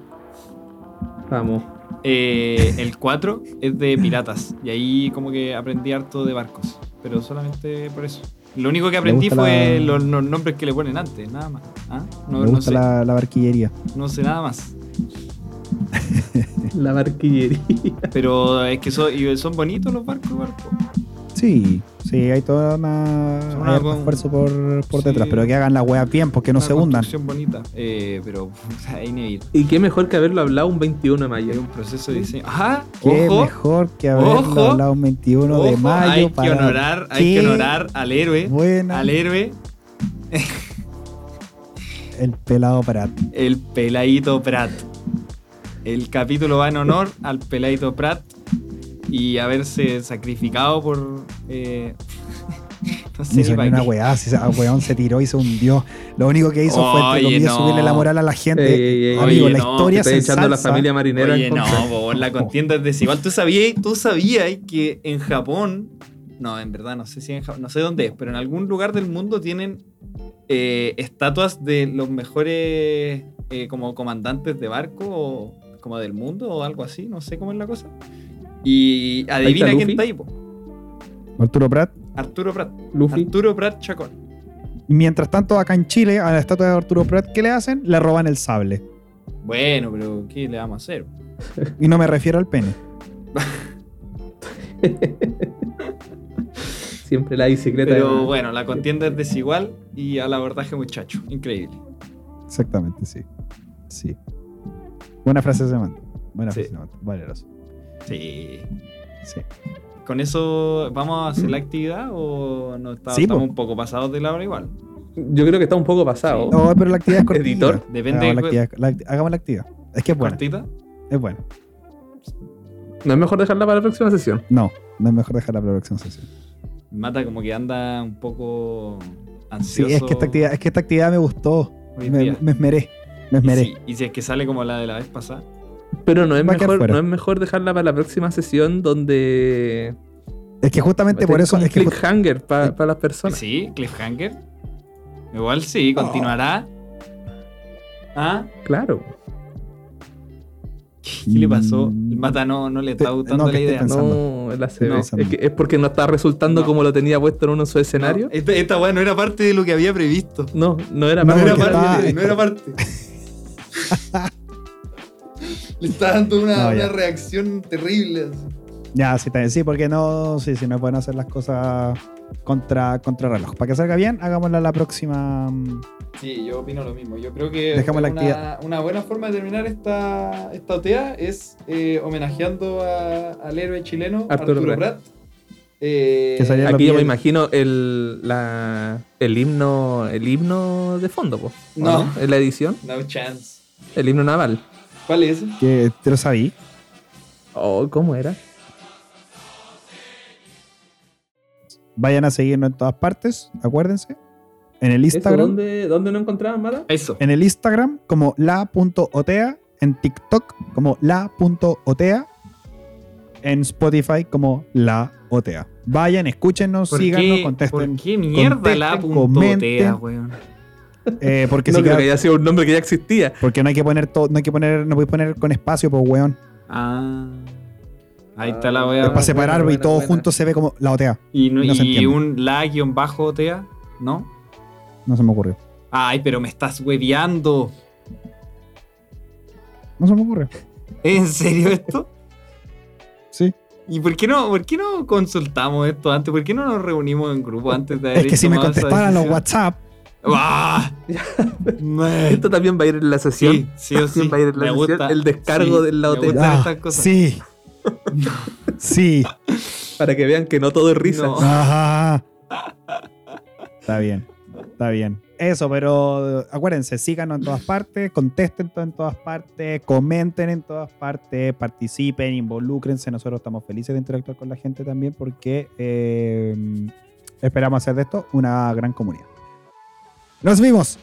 Vamos. Eh, el 4 es de piratas. Y ahí como que aprendí harto de barcos. Pero solamente por eso. Lo único que aprendí fue la- los, los nombres que le ponen antes, nada más. ¿Ah? No, me no gusta sé, la, la barquillería. no sé nada más. La barquillería. Pero es que son, y son bonitos los barcos, barcos. Sí, sí, hay toda una. Hay una con- esfuerzo por, por Sí. detrás, pero que hagan las weas bien, porque no Una se hundan. construcción bonita. Eh, pero o sea, es inevitable. Y qué mejor que haberlo hablado un 21 de mayo. Es un proceso de diseño. Ajá, Qué ojo. mejor que haberlo ojo, hablado un 21 de Ojo, mayo. hay que para- honorar, hay que honorar al héroe, Buena. al héroe, El pelado Prat. el peladito Prat. El capítulo va en honor al peladito Prat y haberse sacrificado por eh, no sé hizo ni una weá, si ese weón se tiró y se hundió. Lo único que hizo fue, entre Oye, comillas, no. subirle la moral a la gente. Ey, ey, Amigo, oye, la no, historia se está echando a la familia marinera Oye, en no, po, la contienda es desigual. Tú sabías, tú sabías que en Japón, no, en verdad, no sé si en Japón, no sé dónde es, pero en algún lugar del mundo tienen eh, estatuas de los mejores eh, como comandantes de barco o como del mundo o algo así, no sé cómo es la cosa. Y adivina está quién está ahí, po. Arturo Prat. Arturo Prat. Luffy. Arturo Prat Chacón. Mientras tanto, acá en Chile, a la estatua de Arturo Prat, ¿qué le hacen? Le roban el sable. Bueno, pero ¿qué le vamos a hacer? Y no me refiero al pene. Siempre la bicicleta. Pero bueno, la contienda es desigual y al abordaje muchacho. Increíble. Exactamente, sí. Sí. Buena frase de Samantha. Buena Sí. frase de Samantha. Valeroso. Sí. Sí. ¿Con eso vamos a hacer la actividad o no está- Sí, estamos po. un poco pasados de la hora igual? Yo creo que está un poco pasado. No, pero la actividad es cortita. Editor, depende Hagamos la, de- actividad, la hagamos la actividad. Es que es buena. ¿Cortita? Es buena. No es mejor dejarla para la próxima sesión. No, no es mejor dejar la próxima sesión. Mata como que anda un poco Sí, ansioso. es que esta actividad, es que esta actividad me gustó. Me, esmeré. Me y, esmeré. si, y si es que sale como la de la vez pasada. Pero no es, mejor, no es mejor dejarla para la próxima sesión donde. Es que justamente por eso. Es cliffhanger para las personas. Sí, Cliffhanger. Igual sí, continuará. ¿Ah? Claro. ¿Qué le pasó? Mm. El mata no, no le está gustando no, la idea. No, ACB. No. es, que es porque no está resultando No. como lo tenía puesto en uno de sus escenarios. No, esta, esta weá no era parte de lo que había previsto. No, no era No, No, era parte, estaba- no era parte. Le está dando una, No, una reacción terrible. así. Ya, sí, también. Sí, porque no. Sí, sí, no pueden hacer las cosas contra, contra reloj. Para que salga bien, hagámosla la próxima. mm, Sí, yo opino lo mismo. Yo creo que Dejamos la una, actividad. una buena forma de terminar esta, esta OTEA es eh, homenajeando a- al héroe chileno Arturo Arturo, Prat. Eh, Aquí yo me imagino el, la, el himno el himno de fondo, po, ¿o No. En la edición. No chance. El himno naval. ¿Cuál es? ese? Que te lo sabí. Oh, ¿cómo era? Vayan a seguirnos en todas partes, acuérdense. En el ¿Eso Instagram. dónde, ¿Dónde no encontraban, Mata? Eso. En el Instagram como la.otea. En TikTok como la.otea. En Spotify como la otea. Vayan, escúchenos, ¿Por síganos, qué, contesten. ¿Por qué mierda la contesten, punto comenten. OTEA, weón? Eh, porque, no si creo queda- que haya sido un nombre que ya existía. porque no hay que poner todo, no hay que poner, no podéis poner con espacio, pues weón. Ah. Ahí está la Ah, wea. Es para buena, separar y todo buena. junto se ve como la otea. Y, no- no se y entiende. un la-OTEA, ¿no? No se me ocurrió. Ay, pero me estás hueveando. No se me ocurrió. ¿Es en serio esto? Sí. ¿Y por qué no, por qué no consultamos esto antes? ¿Por qué no nos reunimos en grupo antes de haber Es que si me contestaran los? WhatsApp, ¡Ah! Esto también va a ir en la sesión. Sí, sí o sí. También va a ir en la Me sesión gusta. el descargo Sí, del la me OTEA. gustan ah, estas cosas. sí. sí. Para que vean que no todo es risa. No. Ajá. Está bien, está bien. Eso, pero acuérdense, síganos en todas partes, contesten en todas partes, comenten en todas partes, participen, involúcrense. Nosotros estamos felices de interactuar con la gente también porque eh, esperamos hacer de esto una gran comunidad. Nos vimos.